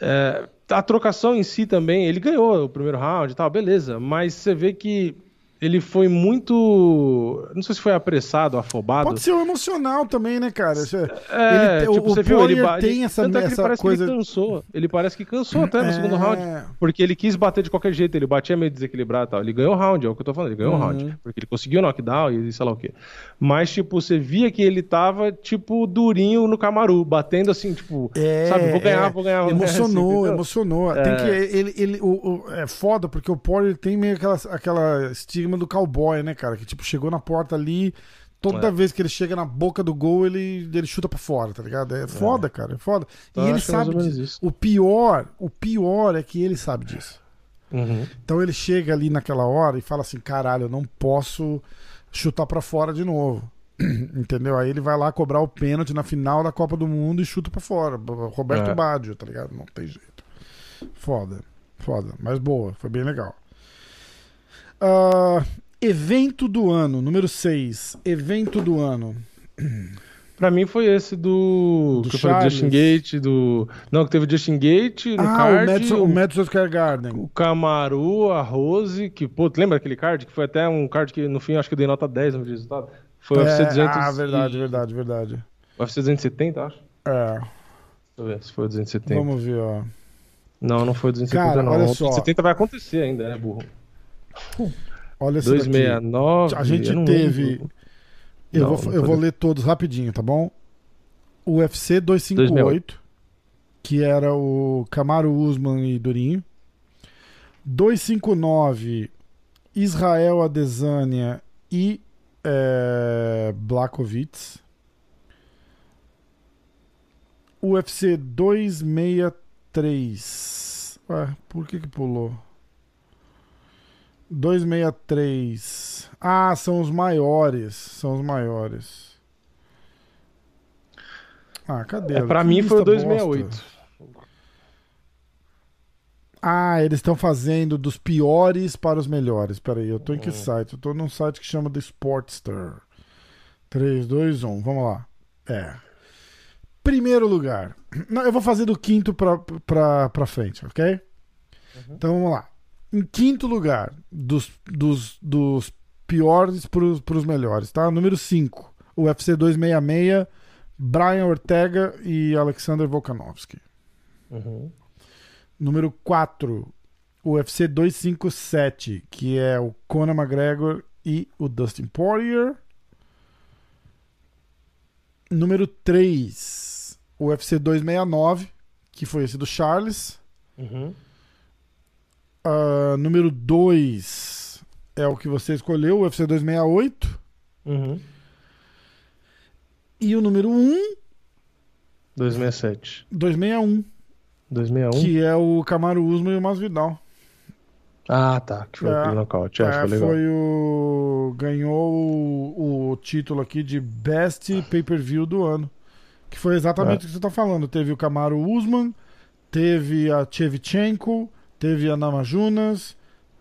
é, a trocação em si também, ele ganhou o primeiro round e tal, beleza, mas você vê que ele foi muito. Não sei se foi apressado, afobado. Pode ser o emocional também, né, cara? É- É, ele, tipo, o, você o viu, ele, tem essa, tanto é essa parece coisa. que ele cansou. Ele parece que cansou até no segundo É. round. Porque ele quis bater de qualquer jeito, ele batia meio desequilibrado e tal. Ele ganhou o round, é o que eu tô falando, ele ganhou o Uhum. round. Porque ele conseguiu o knockdown e sei lá o quê. Mas, tipo, você via que ele tava, tipo, durinho no Camaru, batendo assim, tipo, É, sabe, vou ganhar, é. vou ganhar. ganhar, assim, Emocionou, emocionou. Tem que, ele, ele, o, o- é foda porque o Poirier tem meio aquela, aquela estigma do cowboy, né, cara? Que tipo, chegou na porta ali, toda É. vez que ele chega na boca do gol, ele, ele chuta pra fora, tá ligado? É foda, cara, é foda. E ele é sabe disso. isso. O pior, o pior é que ele sabe disso. Uhum. Então ele chega ali naquela hora e fala assim: caralho, eu não posso chutar pra fora de novo. Entendeu? Aí ele vai lá cobrar o pênalti na final da Copa do Mundo e chuta pra fora. Roberto É. Baggio, tá ligado? Não tem jeito. Foda, foda. Mas boa, foi bem legal. Ah, evento do ano, número 6. Evento do ano. Pra mim foi esse do. Do que falei, do. Justin Gate, do. Não, que teve o Justin Gate no ah, card. o Madison, o- o Madison Square Garden. O Camaru, a Rose, que, pô, lembra aquele card? Que foi até um card que no fim acho que eu dei nota 10 no resultado. Foi o UFC É, 200. ah, verdade, verdade, verdade. O UFC 270, acho. É, Deixa eu ver se foi o 270. vamos ver, ó. Não, não foi o 270, Cara, não. olha o só. 270 vai acontecer ainda, né, burro? Olha esse daqui. 269. A gente eu teve-. Eu, Não, vou, eu vou ler todos rapidinho, tá bom? UFC 258, que era o Camaro Usman e Durinho. 259, Israel Adesanya e é, Blakovic. UFC 263. Ué, por que que pulou? 263. Ah, são os maiores. São os maiores. Ah, cadê? É, pra Que mim foi o lista 268. bosta. Ah, eles estão fazendo dos piores para os melhores. Peraí, eu tô em que Hum. site? Eu tô num site que chama The Sportster. 3, 2, 1. Vamos lá. É. Primeiro lugar. Não, eu vou fazer do quinto pra, pra, pra frente, ok? Uhum. Então vamos lá. Em quinto lugar, dos, dos, dos piores pros, pros melhores, tá? Número 5, UFC 266, Brian Ortega e Alexander Volkanovski. Uhum. Número 4, UFC 257, que é o Conor McGregor e o Dustin Poirier. Número 3, UFC 269, que foi esse do Charles. Uhum. Ah, número 2 é o que você escolheu, o UFC 268. Uhum. E o número 1, 267. 261, 261. que é o Camaro Usman e o Masvidal. Ah, tá. Que foi É. aquele nocaute. É, É, foi legal. foi o. Ganhou o, o título aqui de Best Pay-Per-View do ano. Que foi exatamente É. o que você tá falando. Teve o Camaro Usman, teve a Chevchenko, teve a Namajunas,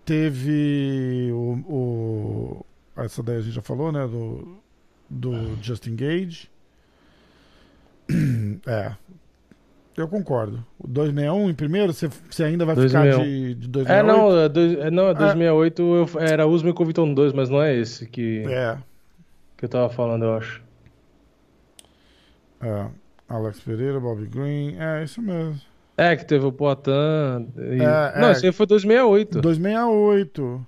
teve o, o- Essa daí a gente já falou, né? Do, do Justin Gage. É. Eu concordo. O 261 em primeiro, você, ainda vai 261. ficar de, de 268? É, não, é dois- é, não, é 268 eu- era Usman e Covington 2, mas não é esse que, É. que eu tava falando, eu acho. é. Alex Pereira, Bob Green. É, isso mesmo. É, que teve o Poitin. e- É, não, é. esse aí foi 268. 268.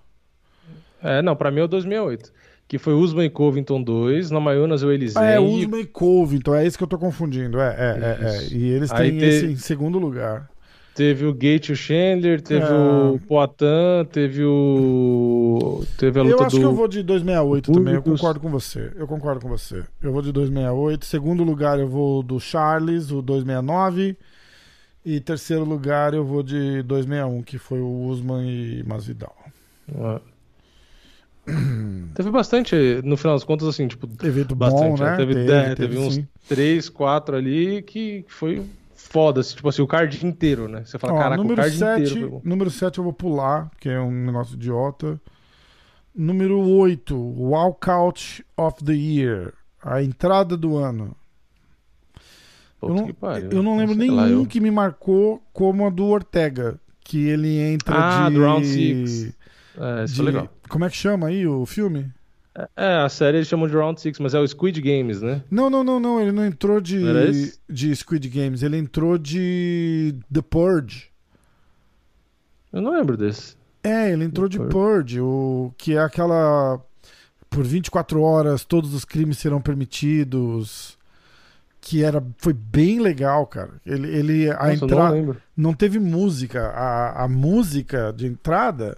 É, não, pra mim é o 268. Que foi Usman e Covington 2, Namajunas e o Elisei. Ah, é, Usman e Covington, é isso que eu tô confundindo. É, é, é, é. E eles têm te- esse em segundo lugar. Teve o Gate e o Chandler, teve É. o Poitin, teve o. Teve a Eu luta acho do. que eu vou de 268 também, eu concordo com você. Eu concordo com você. Eu vou de 268. Segundo lugar, eu vou do Charles, o 269. E terceiro lugar, eu vou de 261, que foi o Usman e Masvidal. É. Teve bastante, no final das contas, assim, tipo, Evento bastante. bom, né? Teve, é, teve uns sim. 3, 4 ali que foi foda, assim, tipo assim, o card inteiro, né? Você fala, Ó, caraca, o card 7, inteiro número 7 eu vou pular, que é um negócio idiota. Número 8, Walkout of the Year. A entrada do ano. Eu não, pariu. eu não lembro nenhum lá, eu- que me marcou como a do Ortega. Que ele entra Ah, de. do Round Six. É, isso de- legal. Como é que chama aí o filme? É, a série eles chamam de Round 6, mas é o Squid Games, né? Não, não, não, não. Ele não entrou de, Não de Squid Games. Ele entrou de The Purge. Eu não lembro desse. É, ele entrou de Purge. Purge, o que é aquela por 24 horas todos os crimes serão permitidos, que era foi bem legal, cara. Ele, ele a Nossa, eu não entrada não teve música, a, a música de entrada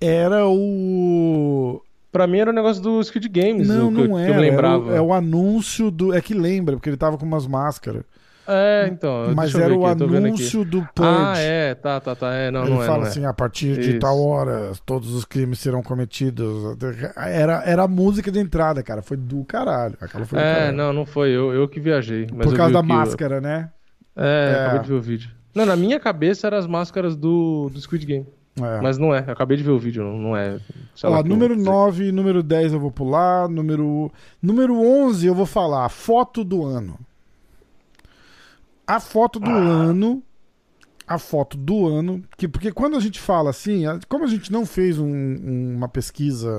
era o Pra mim era o negócio do Squid Games, não, o que, não que era, eu me lembrava. era o- é o anúncio do é que lembra porque ele tava com umas máscaras, É, então. mas era o aqui, aqui. anúncio do Purge. Ah, é, tá, tá, tá. É, não, Ele não é. fala não é. assim, a partir de Isso. tal hora, todos os crimes serão cometidos. Era, era a música de entrada, cara. Foi do caralho. Aquela foi do É, caralho. não, não foi. Eu, eu que viajei. Por causa da o que eu- máscara, né? É, É. acabei de ver o vídeo. Não, na minha cabeça eram as máscaras do, do Squid Game. É. Mas não é. Eu acabei de ver o vídeo, não, não é. sei lá Ó, que número eu- 9 e número 10 eu vou pular. Número, número 11 eu vou falar. Foto do ano. A foto do ano. A foto do ano. Que, porque quando a gente fala assim, como a gente não fez um- um- uma pesquisa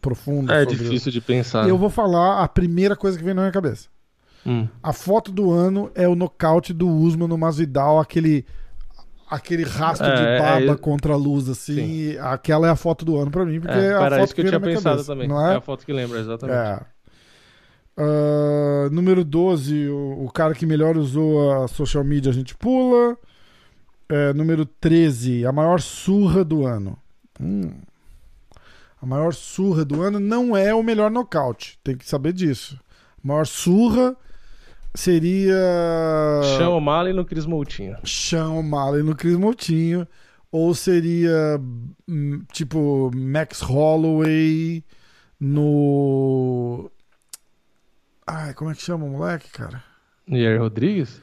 profunda É sobre difícil de pensar. eu né? vou falar a primeira coisa que vem na minha cabeça. Hum. A foto do ano é o nocaute do Usman no Masvidal, aquele aquele rastro É, de é, baba é- contra a luz assim. Sim. Aquela é a foto do ano pra mim, porque É, é a foto isso que eu vem tinha pensado cabeça, também. Não É é? a foto que lembra, exatamente. Ah, número 12, o, o cara que melhor usou a social media a gente pula. É, número 13, a maior surra do ano. Hum. A maior surra do ano não é o melhor nocaute. Tem que saber disso. A maior surra seria. Sean O'Malley no Chris Moutinho. Sean O'Malley no Chris Moutinho. Ou seria hum, tipo Max Holloway no. Ai, como é que chama o moleque, cara? Aí, Rodrigues?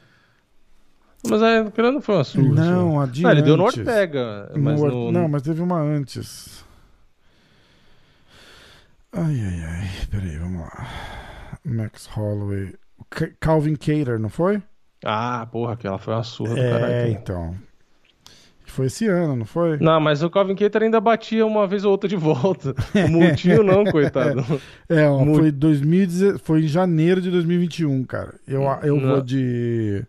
Mas é, aquela não foi uma surra. não, a assim. de Não, ele deu no. Ortega. No Mas Or- no, Não, mas teve uma antes. Ai, ai, ai. Peraí, vamos lá. Max Holloway. Ca- Calvin Cater, não foi? Ah, porra, aquela foi uma surra do É, caralho. então. Foi esse ano, não foi? Não, mas o Calvin Keiter ainda batia uma vez ou outra de volta. O Moutinho não, coitado. É, ó, Muito. foi, 2010, foi em janeiro de 2021, cara. Eu, eu Não. vou de.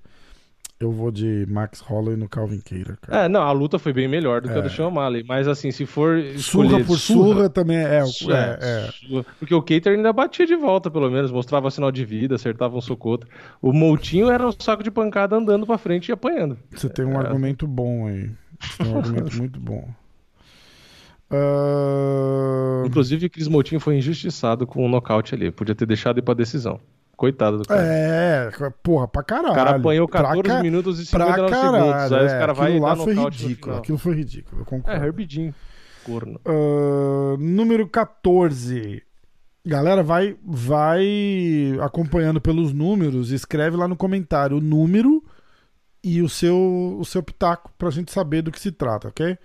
Eu vou de Max Holloway no Calvin Cater, cara. É, não, a luta foi bem melhor do que a do É. Sean O'Malley. Mas assim, se for surra escolher por surra, também é. é, É, é. surra. Porque o Keiter ainda batia de volta, pelo menos, mostrava sinal de vida, acertava um soco. O Moutinho era um saco de pancada andando pra frente e apanhando. Você tem um É. argumento bom aí. Você tem um argumento muito bom. Ah, Inclusive, o Chris Moutinho foi injustiçado com o nocaute ali. Podia ter deixado ir pra decisão. Coitado do cara. É, porra, pra caralho. o cara apanhou Pra 14 ca- minutos e Pra 59 segundos. caralho. Aí é, os caras vão aquilo lá foi ridículo. Aquilo foi ridículo, eu É, concordo. Herbidinho. Corno. Ah, número 14. Galera, vai, vai acompanhando pelos números, escreve lá no comentário o número e o seu, o seu pitaco pra gente saber do que se trata, ok?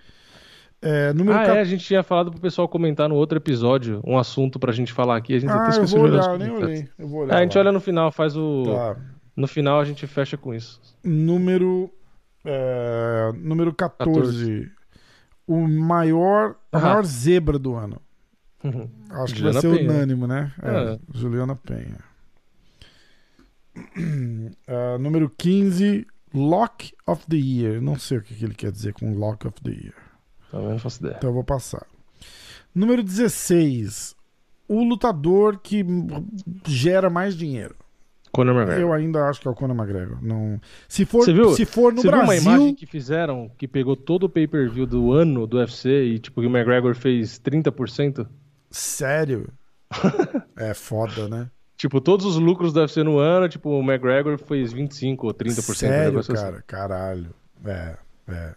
É, número Ah, ca- é, a gente tinha falado pro pessoal comentar no outro episódio um assunto pra gente falar aqui. A gente Ah, eu vou olhar eu nem olhei. Eu vou olhar. É, a gente lá. olha no final, faz o. Tá. No final a gente fecha com isso. Número. é, número 14. O maior, a maior zebra do ano. Acho que vai Juliana ser Penha. unânime, né? É, É. Juliana Penha. Ah, número 15, Lock of the Year. Não sei o que, que ele quer dizer com Lock of the Year. Também não faço ideia. Então eu vou passar. Número 16, o lutador que gera mais dinheiro. Conor McGregor. Eu ainda acho que é o Conor McGregor. Não... Se, for, Você viu? se for no Você viu uma imagem Brasil. que fizeram que pegou todo o pay-per-view do ano do UFC e tipo que o McGregor fez 30%? Sério? é foda, né? Tipo, todos os lucros do UFC no ano, tipo, o McGregor fez 25 ou 30%. um Sério, assim. cara. Caralho. É, é.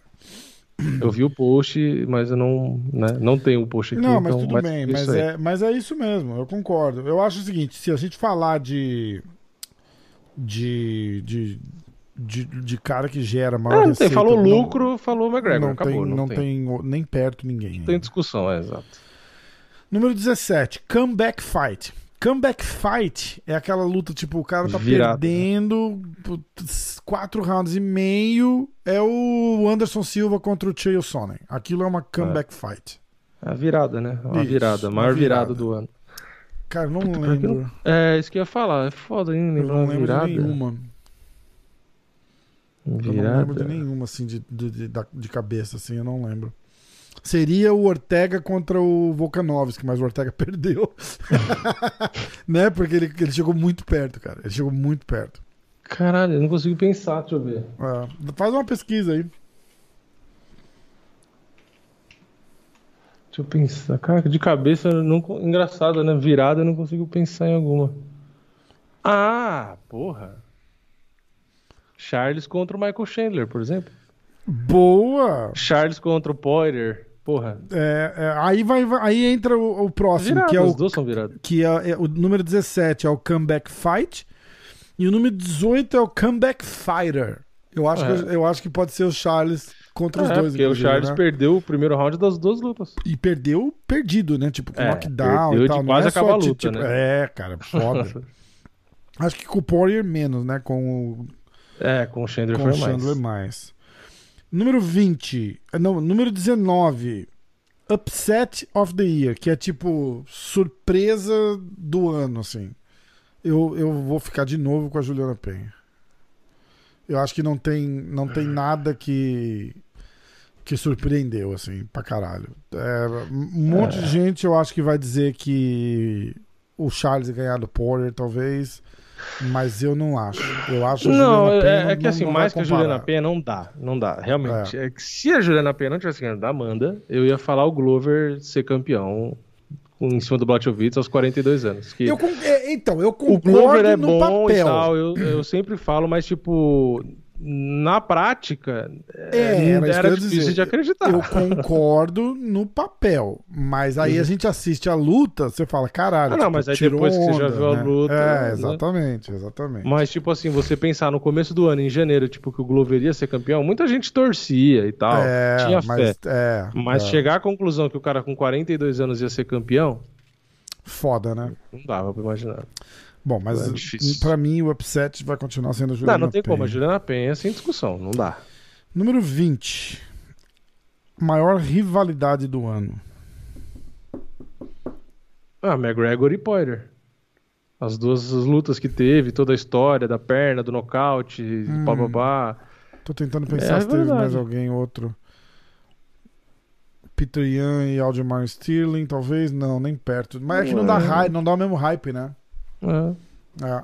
Eu vi o post, mas eu não, né, não tenho o post aqui. Não, mas então, tudo bem, isso mas é, mas é isso mesmo, eu concordo. Eu acho o seguinte, se a gente falar de de de, de, de cara que gera maior É, não tem, receita, falou não- lucro, falou McGregor, não acabou. tem, não, não tem, tem nem perto ninguém. não tem discussão, é exato. Número 17, comeback fight. Comeback fight é aquela luta, tipo, o cara tá Virada, né? perdendo putz, quatro rounds e meio. É o Anderson Silva contra o Chael Sonnen. Aquilo é uma comeback fight. A virada, né? Uma Isso, virada, a maior virada. virada. do ano. Cara, não que lembro. É, isso que eu ia falar. É foda, hein? Lembrar não lembro virada. de nenhuma. Eu não Virada. lembro de nenhuma, assim, de, de, de, de cabeça, assim, eu não lembro. Seria o Ortega contra o Volkanovski, mas o Ortega perdeu. né? Porque ele, ele chegou muito perto, cara. Ele chegou muito perto. Caralho, eu não consigo pensar, deixa eu ver. É, faz uma pesquisa aí. Deixa eu pensar. Cara, de cabeça, não... engraçado, né? Virada, eu não consigo pensar em alguma. Ah, porra. Charles contra o Michael Chandler, por exemplo. Boa! Charles contra o Poirier. Porra. É, é, aí, vai, vai- aí entra o, o próximo, que é os o, dois são virados. que é, é o número 17 é o Comeback Fight. E o número 18 é o Comeback Fighter. Eu acho, É. que, eu acho que pode ser o Charles contra os É, dois. porque o Charles né? perdeu o primeiro round das duas lutas. E perdeu perdido, né? Tipo, com É, knockdown perdeu e de tal. Não quase é só, acabar a luta, tipo, né? É, cara, foda. Acho que com o Poirier menos, né? Com o, É, com o Chandler com o foi mais. Chandler mais. Número 20. eh, Não, número 19. Upset of the Year, que é tipo surpresa do ano, assim. Eu, eu vou ficar de novo com a Juliana Penha. Eu acho que não tem, não tem nada que que surpreendeu, assim, pra caralho. É, um monte de gente eu acho que vai dizer que o Charles ganhar do Porter, talvez, mas eu não acho. Eu acho Não, é, é que não- assim, não mais que a Juliana. Penha não dá, não dá, realmente. É que se a Juliana Penha não tivesse ganhado da Amanda, eu ia falar o Glover ser campeão em cima do Blachowicz aos 42 anos. Que Eu é, então, eu o concordo Glover é bom papel. e tal, eu, eu sempre falo, mas tipo, na prática, É, é, era difícil dizer. de acreditar. Eu concordo no papel, mas aí a gente assiste a luta, você fala, caralho, Ah, não, tipo, mas aí depois que você já onda, viu a né? luta, É, né? exatamente, exatamente. Mas, tipo assim, você pensar no começo do ano, em janeiro, tipo, que o Glover ia ser campeão, muita gente torcia e tal. é, tinha mas, fé. é, Mas é, chegar à conclusão que o cara com 42 anos ia ser campeão, foda, né? não dava pra imaginar. Bom, mas É difícil. pra mim o upset vai continuar sendo a Não, Juliana não tem como. A Penha. Juliana Penha é sem discussão, não dá. Número 20. Maior rivalidade do ano. Ah, McGregor e Poirier. As duas lutas que teve, toda a história da perna, do nocaute, Hum. pá. Tô tentando pensar É se teve mais alguém, outro. Peter Yan e Aldemar Sterling, talvez? Não, nem perto. Mas é que não dá, Ué. hype, não dá o mesmo hype, né? É. É.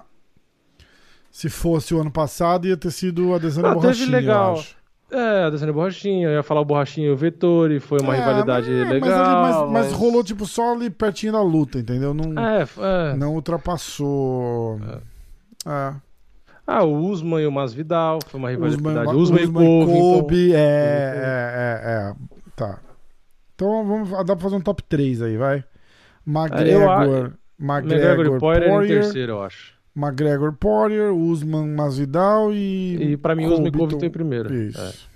Se fosse o ano passado, ia ter sido a Desana Ah, teve Borrachinha, legal. eu acho. É, a Descendo Borrachinha, eu ia falar o Borrachinha e o Vettori, foi uma É, rivalidade mas, legal. Mas, ali- mas- mas rolou, tipo, só ali pertinho da luta, entendeu? Não, É, é. não ultrapassou. É. Ah, o Usman e o Masvidal, foi uma rivalidade. Usman, Usman, e Usman Colby, então- Colby, é, é, é, é. Tá. Então vamos, dá pra fazer um top 3 aí, vai. McGregor, McGregor McGregor, e Poirier em Poirier, terceiro, eu acho. McGregor, Poirier, Usman, Masvidal e... E pra mim, Usman e Colby Colby tem primeiro. Isso. É.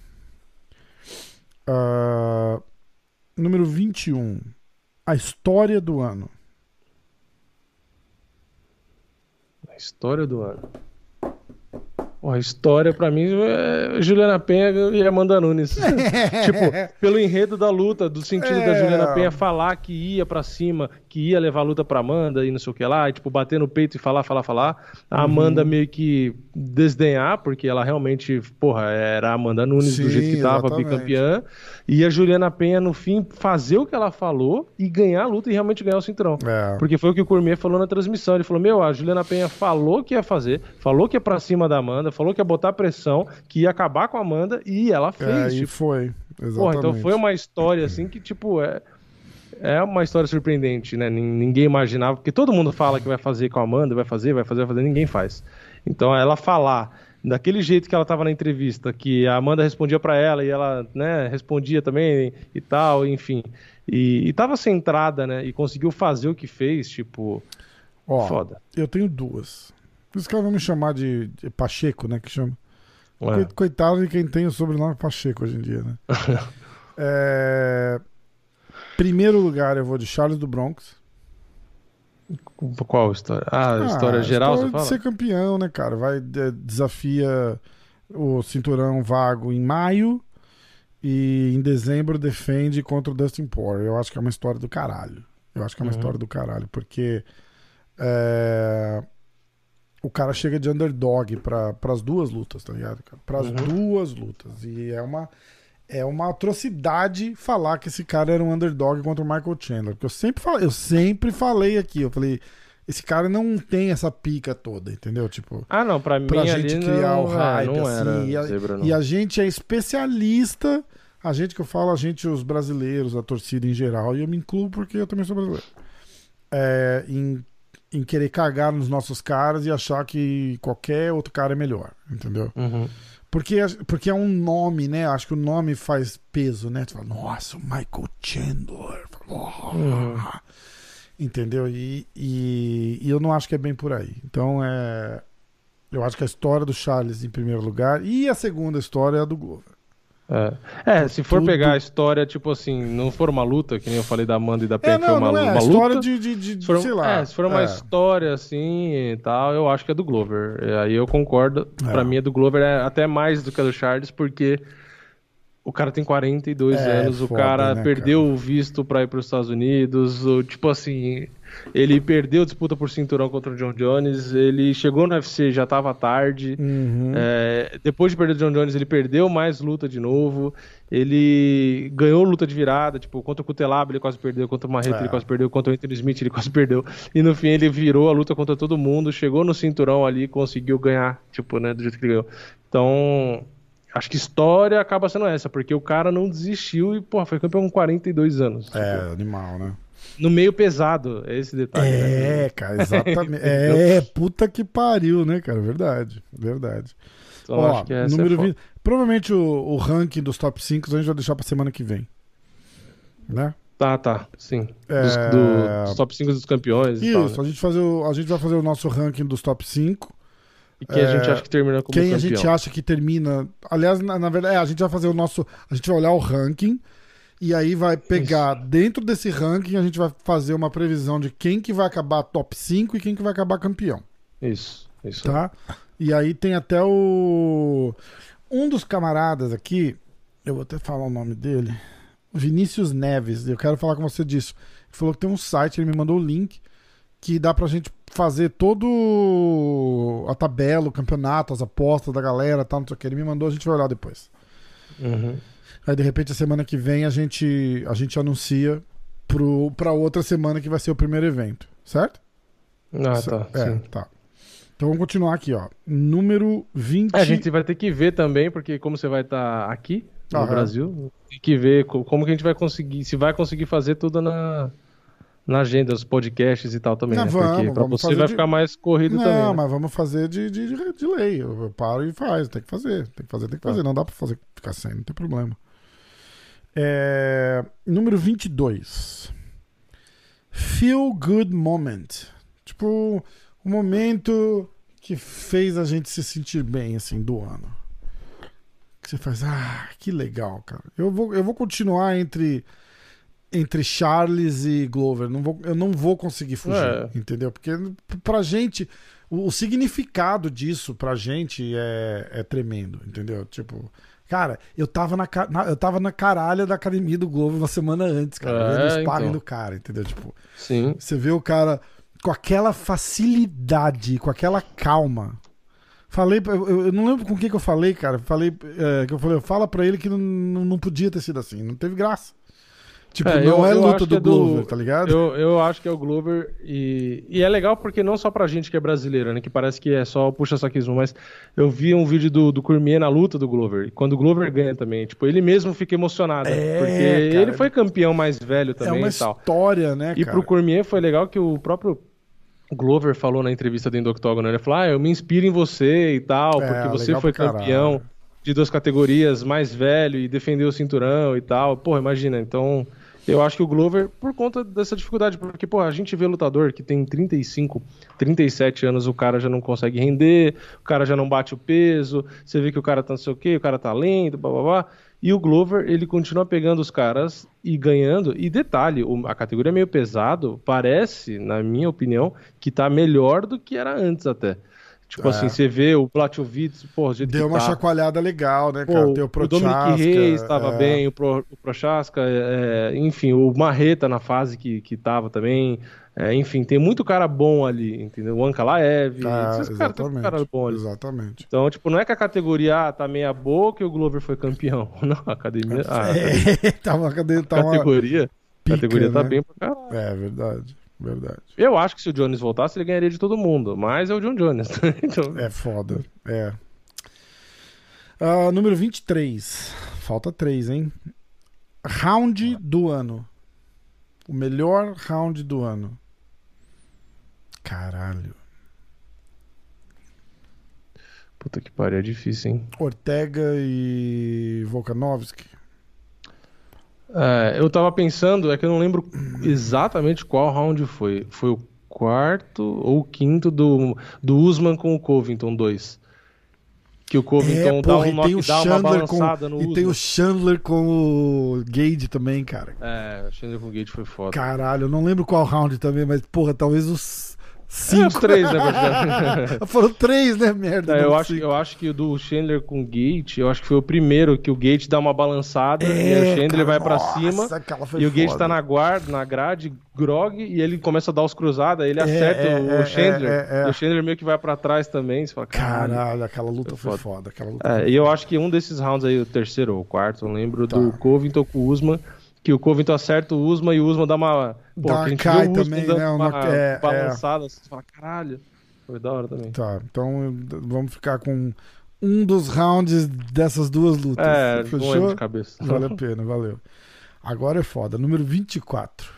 Ah, número 21. A história do ano. A história do ano. A história, pra mim, é Juliana Penha e Amanda Nunes. tipo, pelo enredo da luta, do sentido é... da Juliana Penha falar que ia pra cima, que ia levar a luta pra Amanda e não sei o que lá, e, tipo, bater no peito e falar, falar, falar. A Amanda uhum. meio que desdenhar, porque ela realmente, porra, era a Amanda Nunes Sim, do jeito que tava, exatamente. bicampeã. E a Juliana Penha, no fim, fazer o que ela falou e ganhar a luta e realmente ganhar o cinturão. É. Porque foi o que o Cormier falou na transmissão. Ele falou: Meu, a Juliana Penha falou que ia fazer, falou que ia pra cima da Amanda, falou que ia botar pressão, que ia acabar com a Amanda e ela fez. É, tipo, e foi. Exatamente. Porra, então foi uma história assim que, tipo, é. É uma história surpreendente, né? Ninguém imaginava, porque todo mundo fala que vai fazer com a Amanda, vai fazer, vai fazer, vai fazer, ninguém faz. Então ela falar daquele jeito que ela estava na entrevista, que a Amanda respondia para ela e ela, né, respondia também e tal, enfim. E, estava centrada, né, e conseguiu fazer o que fez, tipo, Ó, foda. Eu tenho duas. Por isso que ela vai me chamar de, de Pacheco, né, que chama. É. Coitado de quem tem o sobrenome Pacheco hoje em dia, né? é... Primeiro lugar eu vou de Charles do Bronx. Qual história? Ah, ah história geral, história você de ser campeão, né, cara? Vai, desafia o cinturão vago em maio e em dezembro defende contra o Dustin Poirier. Eu acho que é uma história do caralho. Eu acho que é uma uhum. história do caralho, porque é, o cara chega de underdog para as duas lutas, tá ligado? Para as uhum. duas lutas. E é uma é uma atrocidade falar que esse cara era um underdog contra o Michael Chandler. Porque eu sempre falei, eu sempre falei aqui, eu falei, esse cara não tem essa pica toda, entendeu? Tipo, ah, não, pra, pra mim gente criar não, o é, hype, não assim. E a, zebra, e a, gente é especialista, a gente que eu falo, a gente, os brasileiros, a torcida em geral, e eu me incluo porque eu também sou brasileiro, é, em, em querer cagar nos nossos caras e achar que qualquer outro cara é melhor, entendeu? Uhum. Porque, porque é um nome, né? Acho que o nome faz peso, né? Tu fala, nossa, o Michael Chandler. Oh. Uhum. Entendeu? E, e, e, eu não acho que é bem por aí. Então, é, eu acho que a história do Charles em primeiro lugar e a segunda história é a do Glover. É. é, se for Tudo... pegar a história, tipo assim, não for uma luta, que nem eu falei da Amanda e da Pen, é, foi uma, não é. uma história de, de, de for, sei lá. É, se for uma é. história assim e tal, eu acho que é do Glover. Aí eu concordo. É. Pra mim, é do Glover é até mais do que a do Charles, porque o cara tem 42 é, anos, foda, o cara né, perdeu cara? o visto pra ir pros Estados Unidos, o, tipo assim, ele perdeu a disputa por cinturão contra o John Jones. Ele chegou no UFC, já estava tarde. Uhum. É, depois de perder o John Jones, ele perdeu mais luta de novo. Ele ganhou luta de virada, tipo, contra o Cutelab ele quase perdeu, contra o Marreta é. ele quase perdeu, contra o Anthony Smith ele quase perdeu. E no fim ele virou a luta contra todo mundo, chegou no cinturão ali conseguiu ganhar, tipo, né, do jeito que ele ganhou. Então, acho que história acaba sendo essa, porque o cara não desistiu e, pô, foi campeão com 42 anos. É, tipo. animal, né? No meio pesado, é esse detalhe. É, né? cara, exatamente. é, puta que pariu, né, cara? Verdade, verdade. Então, Ó, acho que essa é número é 20. Provavelmente o, o, ranking dos top 5 a gente vai deixar pra semana que vem. Né? Tá, tá, sim. É... Dos, do, dos top 5 dos campeões. Isso, tal, né? a, gente fazer o, a gente vai fazer o nosso ranking dos top 5. E quem é... a gente acha que termina como quem campeão. Quem a gente acha que termina. Aliás, na, na verdade, é, a gente vai fazer o nosso. A gente vai olhar o ranking e aí vai pegar Isso. dentro desse ranking, a gente vai fazer uma previsão de quem que vai acabar top 5 e quem que vai acabar campeão. Isso, isso. Tá? E aí tem até o um dos camaradas aqui, eu vou até falar o nome dele, Vinícius Neves. Eu quero falar com você disso. Ele falou que tem um site, ele me mandou o link que dá pra gente fazer todo a tabela, o campeonato, as apostas da galera, tal, não sei o que. Ele me mandou, a gente vai olhar depois. Uhum. Aí de repente a semana que vem a gente, a gente anuncia pro, pra outra semana que vai ser o primeiro evento, certo? Ah, tá. É, sim. tá. Então vamos continuar aqui, ó. Número 20. É, a gente vai ter que ver também, porque como você vai estar tá aqui no ah, Brasil, é. tem que ver como que a gente vai conseguir, se vai conseguir fazer tudo na, na agenda, os podcasts e tal também, não, né? Vamos, Porque pra você vai de... ficar mais corrido não, também. Não, né? mas vamos fazer de, de, de lei. Eu paro e faz, tem que fazer. Tem que fazer, tem que fazer. Tá. Não dá pra fazer, ficar sem, não tem problema. É, número 22. Feel Good Moment. Tipo, o momento que fez a gente se sentir bem, assim, do ano. Que você faz, ah, que legal, cara. Eu vou, eu vou continuar entre entre Charles e Glover. Não vou, eu não vou conseguir fugir, É. entendeu? Porque pra gente, o, o significado disso pra gente é, é tremendo, entendeu? Tipo, cara, eu tava na, na- eu tava na caralha da academia do Glover uma semana antes, cara, É, vendo o sparring então. do cara, entendeu? Tipo, Sim. você vê o cara com aquela facilidade, com aquela calma. Falei, eu, eu não lembro com quem que eu falei, cara. Falei é, que eu falei, fala pra ele que não, não podia ter sido assim, não teve graça. Tipo, É, não eu- é luta do é do- Glover, tá ligado? Eu, eu acho que é o Glover e, e é legal porque não só pra gente que é brasileira, né? Que parece que é só puxa-saquismo, mas eu vi um vídeo do, do Cormier na luta do Glover. E quando o Glover ganha também, tipo, ele mesmo fica emocionado. É, porque cara. ele foi campeão mais velho é também uma e tal. história, né, E cara? pro Cormier foi legal que o próprio Glover falou na entrevista dentro do Octógono, ele falou, ah, eu me inspiro em você e tal, É, porque você foi campeão de duas categorias mais velho e defendeu o cinturão e tal. Porra, imagina, então... Eu acho que o Glover, por conta dessa dificuldade, porque, pô, a gente vê lutador que tem 35, 37 anos, o cara já não consegue render, o cara já não bate o peso, você vê que o cara tá não sei o quê, o cara tá lento, blá blá blá. E o Glover, ele continua pegando os caras e ganhando. E detalhe, a categoria é meio pesado, parece, na minha opinião, que tá melhor do que era antes até. Tipo É. assim, você vê o Blachowicz, pô, jeito Deu uma tá. chacoalhada legal, né, Pô, cara? Tem o o Dominic Prochaska, Reis estava é. bem, o, Pro, o Prochaska, é, enfim, o Marreta na fase que, que tava também. É, enfim, tem muito cara bom ali, entendeu? O Ankalaev, Ah, esses caras tem muito cara bom ali. Exatamente. Então, tipo, não é que a categoria ah, tá meia boca e o Glover foi campeão. Não, a academia. A, É, cadê, tá uma... categoria, a pica, categoria tá né? bem pra caralho. É, verdade, verdade. Eu acho que se o Jones voltasse, ele ganharia de todo mundo, mas é o John Jones. então, É foda, é. Ah, número 23. Falta 3, hein? Round do ano. O melhor round do ano. Caralho. puta que pariu, é difícil, hein? Ortega e Volkanovski. É, eu tava pensando, é que eu não lembro exatamente qual round foi. Foi o quarto ou o quinto do, do Usman com o Covington 2. Que o Covington é, dá, porra, um o knockdown, uma Chandler com balançada no e tem o Usman. Chandler com o Gage também, cara. É, o Chandler com o Gate foi foda. Caralho, eu não lembro qual round também, mas porra, talvez os cinco. três, né, praticamente. Foram três, né, merda? Não, eu, acho, eu acho que o do Chandler com o Gate, eu acho que foi o primeiro que o Gate dá uma balançada e É, o Chandler cara, vai pra nossa, cima. E o Gate foda. tá na guarda, na grade, grog, e ele começa a dar os cruzados, aí ele É, acerta é, o é, Chandler. é, é. E o Chandler meio que vai pra trás também. Você fala, caralho. Caralho, aquela luta Foi foda. foda. Aquela luta É, e eu acho que um desses rounds aí, o terceiro ou o quarto, eu lembro Tá. do Covington com o Usman, que o Covington acerta o Usman e o Usman dá uma. Pô, Dá uma cai também, né, uma- uma é, é. balançada, você fala, caralho. Foi da hora também. Tá, então vamos ficar com um dos rounds dessas duas lutas. É, Fechou? de cabeça. Vale a pena, valeu. Agora é foda. Número 24.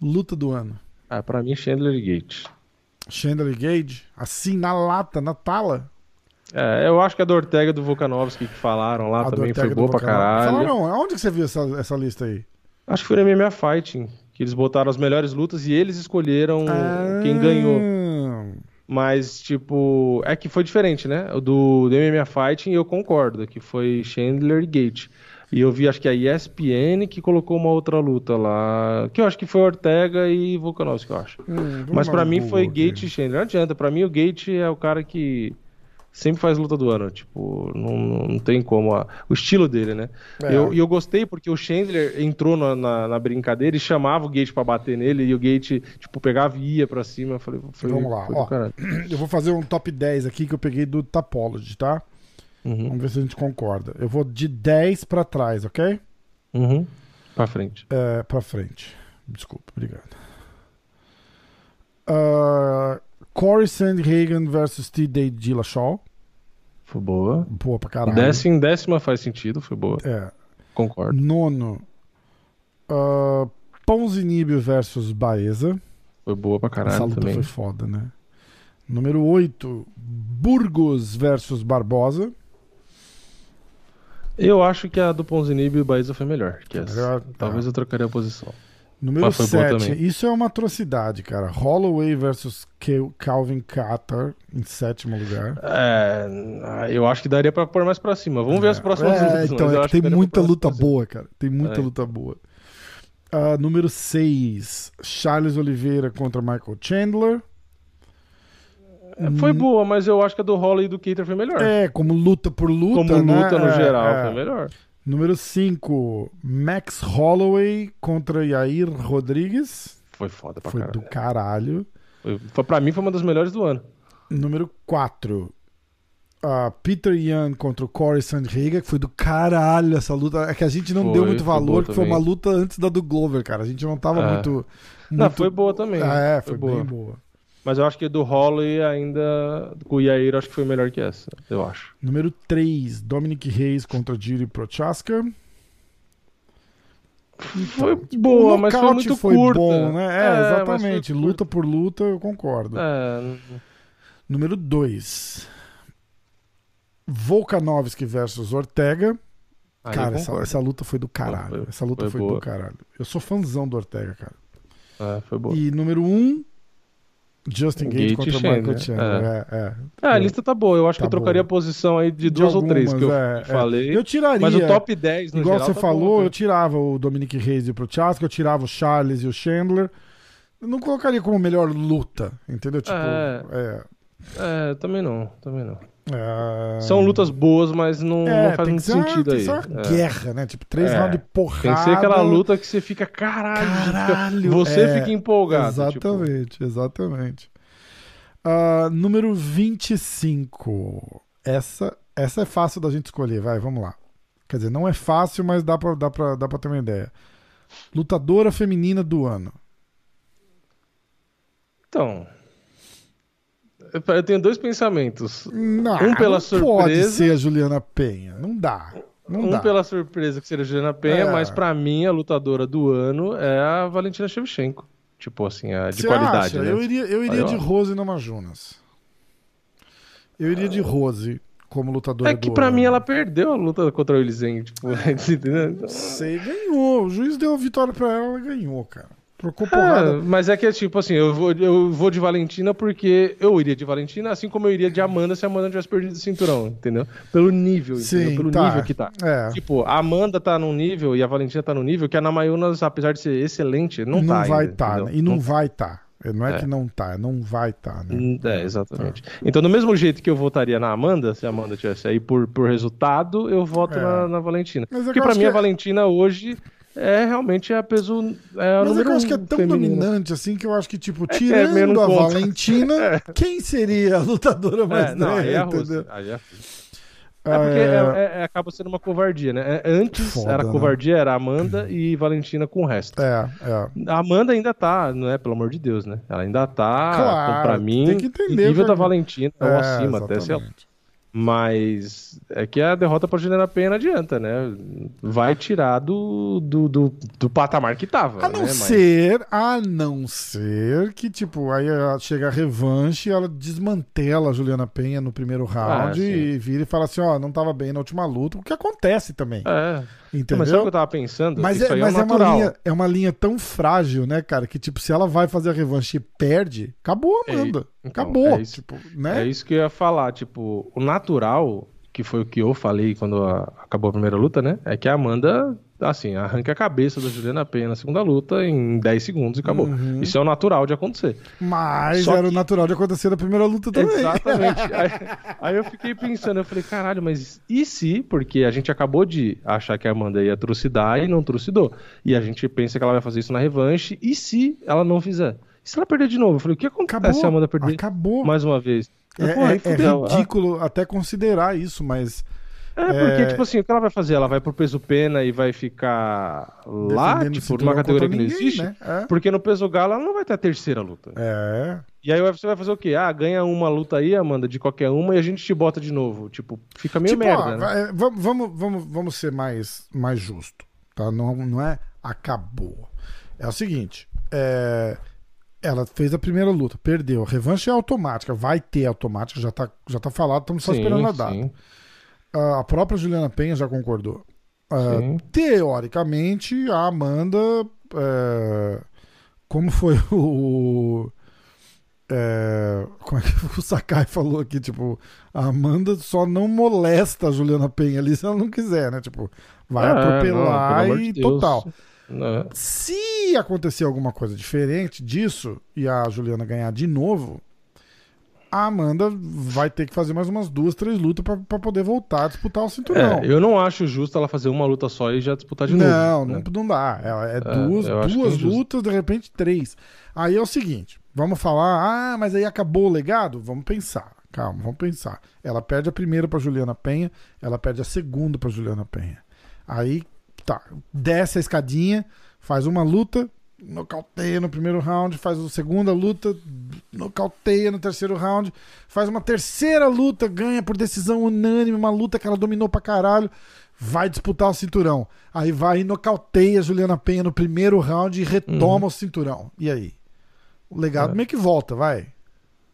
Luta do ano. Ah, pra mim, Chandler Gate. Chandler Gage, assim, na lata, na tala. É, eu acho que a do Ortega e do Volkanovski que falaram lá A também foi boa pra caralho. Falaram, aonde que você viu essa, essa lista aí? Acho que foi no MMA Fighting, que eles botaram as melhores lutas e eles escolheram quem ganhou. Ah, Mas, tipo, é que foi diferente, né? Do, do MMA Fighting, eu concordo, que foi Chandler e Gate. E eu vi, acho que a ESPN que colocou uma outra luta lá, que eu acho que foi Ortega e Volkanovski, eu acho. hum, Mas um mim foi. Gate e Chandler. Não adianta, pra mim o Gate é o cara que sempre faz luta do ano. Tipo, não, não tem como. a- o estilo dele, né? É. Eu- E eu, gostei porque o Chandler entrou na, na, na brincadeira e chamava o Gate pra bater nele e o Gate, tipo, pegava e ia pra cima. Eu falei, foi, Vamos lá, ó. Eu vou fazer um top 10 aqui que eu peguei do Tapology, tá? Uhum, Vamos ver se a gente concorda. Eu vou de 10 pra trás, ok? uhum. Pra frente. É, pra frente. Desculpa, obrigado. Uh, Corey Sandhagen versus T. Dillashaw. Foi boa. Boa pra caralho. Décima, décima faz sentido, foi boa. É. Concordo. Nono. Uh, Ponzinibio versus Baeza. Foi boa pra Essa caralho luta também. foi foda, né? Número 8. Burgos versus Barbosa. Eu acho que a do Ponzinibbio e o Baeza foi melhor que essa. Tá. Talvez eu trocaria a posição. Número Mas foi boa 7. também. Isso é uma atrocidade, cara. Holloway versus Cal- Calvin Catar em sétimo lugar. É, eu acho que daria pra pôr mais pra cima. Vamos ver as próximas É, lutas. então, é tem muita luta boa, cara. Tem muita É. luta boa. Uh, número 6, Charles Oliveira contra Michael Chandler. É, foi boa, mas eu acho que a do Holly e do Keiter foi melhor. É, como luta por luta, Como né? luta no É, geral, é. foi melhor. Número 5, Max Holloway contra Yair Rodrigues. Foi foda pra Foi caralho. do caralho. Foi, foi, pra mim foi uma das melhores do ano. Número 4, Peter Young contra o Corey Sandhagen, que foi do caralho essa luta. É que a gente não Foi, deu muito boa valor, que foi uma luta antes da do Glover, cara. A gente não tava É. muito, Não, muito- foi boa também. É, foi, Foi bem boa. Boa. Mas eu acho que do Holly ainda. Com o Yair, acho que foi melhor que essa. Eu acho. Número 3, Dominic Reis contra Jiri Prochaska. Foi boa, o mas foi muito foi curta. bom, né? É, É, exatamente. curta. Luta por luta, eu concordo. É, Número 2. Volkanovski versus Ortega. aí cara, essa, essa luta foi do caralho. Foi- essa luta foi foi, do boa. caralho. Eu sou fãzão do Ortega, cara. É, foi boa. E número 1, um, Justin Gate Gate contra Michael Chandler, Chandler. É, é. É, a lista tá boa. Eu acho Tá que eu trocaria boa. a posição aí de duas ou três que eu é, é. falei. Eu tiraria. Mas o top 10 no Igual geral você tá falou, bom, eu tirava o Dominic Reis e o Prochaska, eu tirava o Charles e o Chandler. Eu não colocaria como melhor luta, entendeu? Tipo, É. é, É, também não, também não. É, São lutas boas, mas não, é, não faz muito ser uma- sentido tem aí. uma É. guerra, né? Tipo, três É. rounds de porrada. Tem que ser aquela luta que você fica, caralho, você fica- Caralho, você é, fica empolgado. tipo, Exatamente, exatamente. Ah, número 25. Essa, essa é fácil da gente escolher, vai, vamos lá. Quer dizer, não é fácil, mas dá pra, dá pra, dá pra ter uma ideia. Lutadora feminina do ano. Então, eu- tenho dois pensamentos. Não, Um pela não pode surpresa. ser a Juliana Penha. Não dá. Não um dá. pela surpresa que seria a Juliana Penha, É. mas pra mim a lutadora do ano é a Valentina Shevchenko. Tipo assim, a de Você qualidade, acha? né? Eu iria, eu iria Aí, de Rose Namajunas. Eu iria de Rose como lutadora É que ano. mim ela perdeu a luta contra o Elizen, tipo? Então, Sei, ganhou. O juiz deu a vitória pra ela, ela ganhou, cara. Trocou É, porrada. mas é que é tipo assim, eu vou, eu vou de Valentina porque eu iria de Valentina, assim como eu iria de Amanda se a Amanda tivesse perdido o cinturão, entendeu? Pelo nível, entendeu? Sim, Pelo tá. nível que tá. É. Tipo, a Amanda tá num nível e a Valentina tá num nível que a Namayunas, apesar de ser excelente, não, não tá vai ainda, estar. entendeu? e não, vai estar. Não é, É. que não tá, é não vai estar, né? Hum, É, exatamente. Então, do mesmo jeito que eu votaria na Amanda, se a Amanda tivesse aí por, por resultado, eu voto É. na, na Valentina. Mas é que Porque pra mim a que é- Valentina hoje é realmente a peso. É a Mas é número eu acho um que é tão feminino. dominante assim que eu acho que, tipo, é tirando meio não a conta. Valentina, quem seria a lutadora mais É, não, aí é a Rose. Aí é a Rose. É porque É, é- é- acaba sendo uma covardia, né? É, Antes Foda, era né? covardia, era Amanda e Valentina com o resto. é, é. A Amanda ainda tá, não é? Pelo amor de Deus, né? Ela ainda tá, Claro, pra mim, tem que entender, nível cara. da Valentina, ou É, acima até, sei lá. Mas é que a derrota pra Juliana Penha não adianta, né? Vai tirar do, do, do, do patamar que tava. A não né? Mas- ser, a não ser que, tipo, aí chega a revanche, ela desmantela a Juliana Penha no primeiro round Ah, e vira e fala assim, ó, não tava bem na última luta, o que acontece também, É. entendeu? Mas sabe o que eu tava pensando? Mas, é, aí mas é, é, uma linha, é uma linha tão frágil, né, cara, que, tipo, se ela vai fazer a revanche e perde, acabou a É, Amanda. então, acabou, é isso. tipo, né? É isso que eu ia falar, tipo, o natural, que foi o que eu falei quando acabou a primeira luta, né? É que a Amanda, assim, arranca a cabeça da Juliana Penha na segunda luta em 10 segundos e acabou. Uhum. Isso é o natural de acontecer. Mas Só era o que- natural de acontecer na primeira luta também. Exatamente. aí, aí eu fiquei pensando, eu falei, caralho, mas e se? Porque a gente acabou de achar que a Amanda ia trucidar e não trucidou. E a gente pensa que ela vai fazer isso na revanche, e se ela não fizer? E se ela perder de novo? Eu falei, o que acontece Acabou, se a Amanda perder acabou. mais uma vez? É, é- é fudeu. ridículo até considerar isso, mas É, porque, É. tipo assim, o que ela vai fazer? Ela vai pro peso pena e vai ficar lá, tipo, numa categoria que não ninguém, existe? né? É. Porque no peso galo ela não vai ter a terceira luta. É. E aí você vai fazer o quê? Ah, ganha uma luta aí, Amanda, de qualquer uma e a gente te bota de novo. Tipo, fica meio Tipo, merda, ó, né? vamos, vamos, vamos ser mais, mais justo, tá? Não, não é acabou. É o seguinte, é, ela fez a primeira luta, perdeu. A revanche é automática, vai ter automática, já tá, já tá falado, estamos só Sim, esperando a data. sim, A própria Juliana Penha já concordou. Ah, sim. teoricamente, a Amanda. é, como foi o. é, como é que o Sakai falou aqui? Tipo, a Amanda só não molesta a Juliana Penha ali se ela não quiser, né? Tipo, vai não, atropelar amor e de total. É. Se acontecer alguma coisa diferente disso e a Juliana ganhar de novo, a Amanda vai ter que fazer mais umas duas, três lutas pra poder voltar a disputar o cinturão. É, eu não acho justo ela fazer uma luta só e já disputar de não, novo. né? não, não dá. É, é É, duas, é duas lutas, de repente três. Aí é o seguinte: vamos falar, ah, mas aí acabou o legado? Vamos pensar. Calma, vamos pensar. Ela perde a primeira pra Juliana Penha, ela perde a segunda pra Juliana Penha. Aí, tá, desce a escadinha, faz uma luta, nocauteia no primeiro round, faz a segunda luta, nocauteia no terceiro round, faz uma terceira luta, ganha por decisão unânime, uma luta que ela dominou pra caralho, vai disputar o cinturão. Aí vai e nocauteia a Juliana Penha no primeiro round e retoma o cinturão. E aí? O legado É. meio que volta, vai.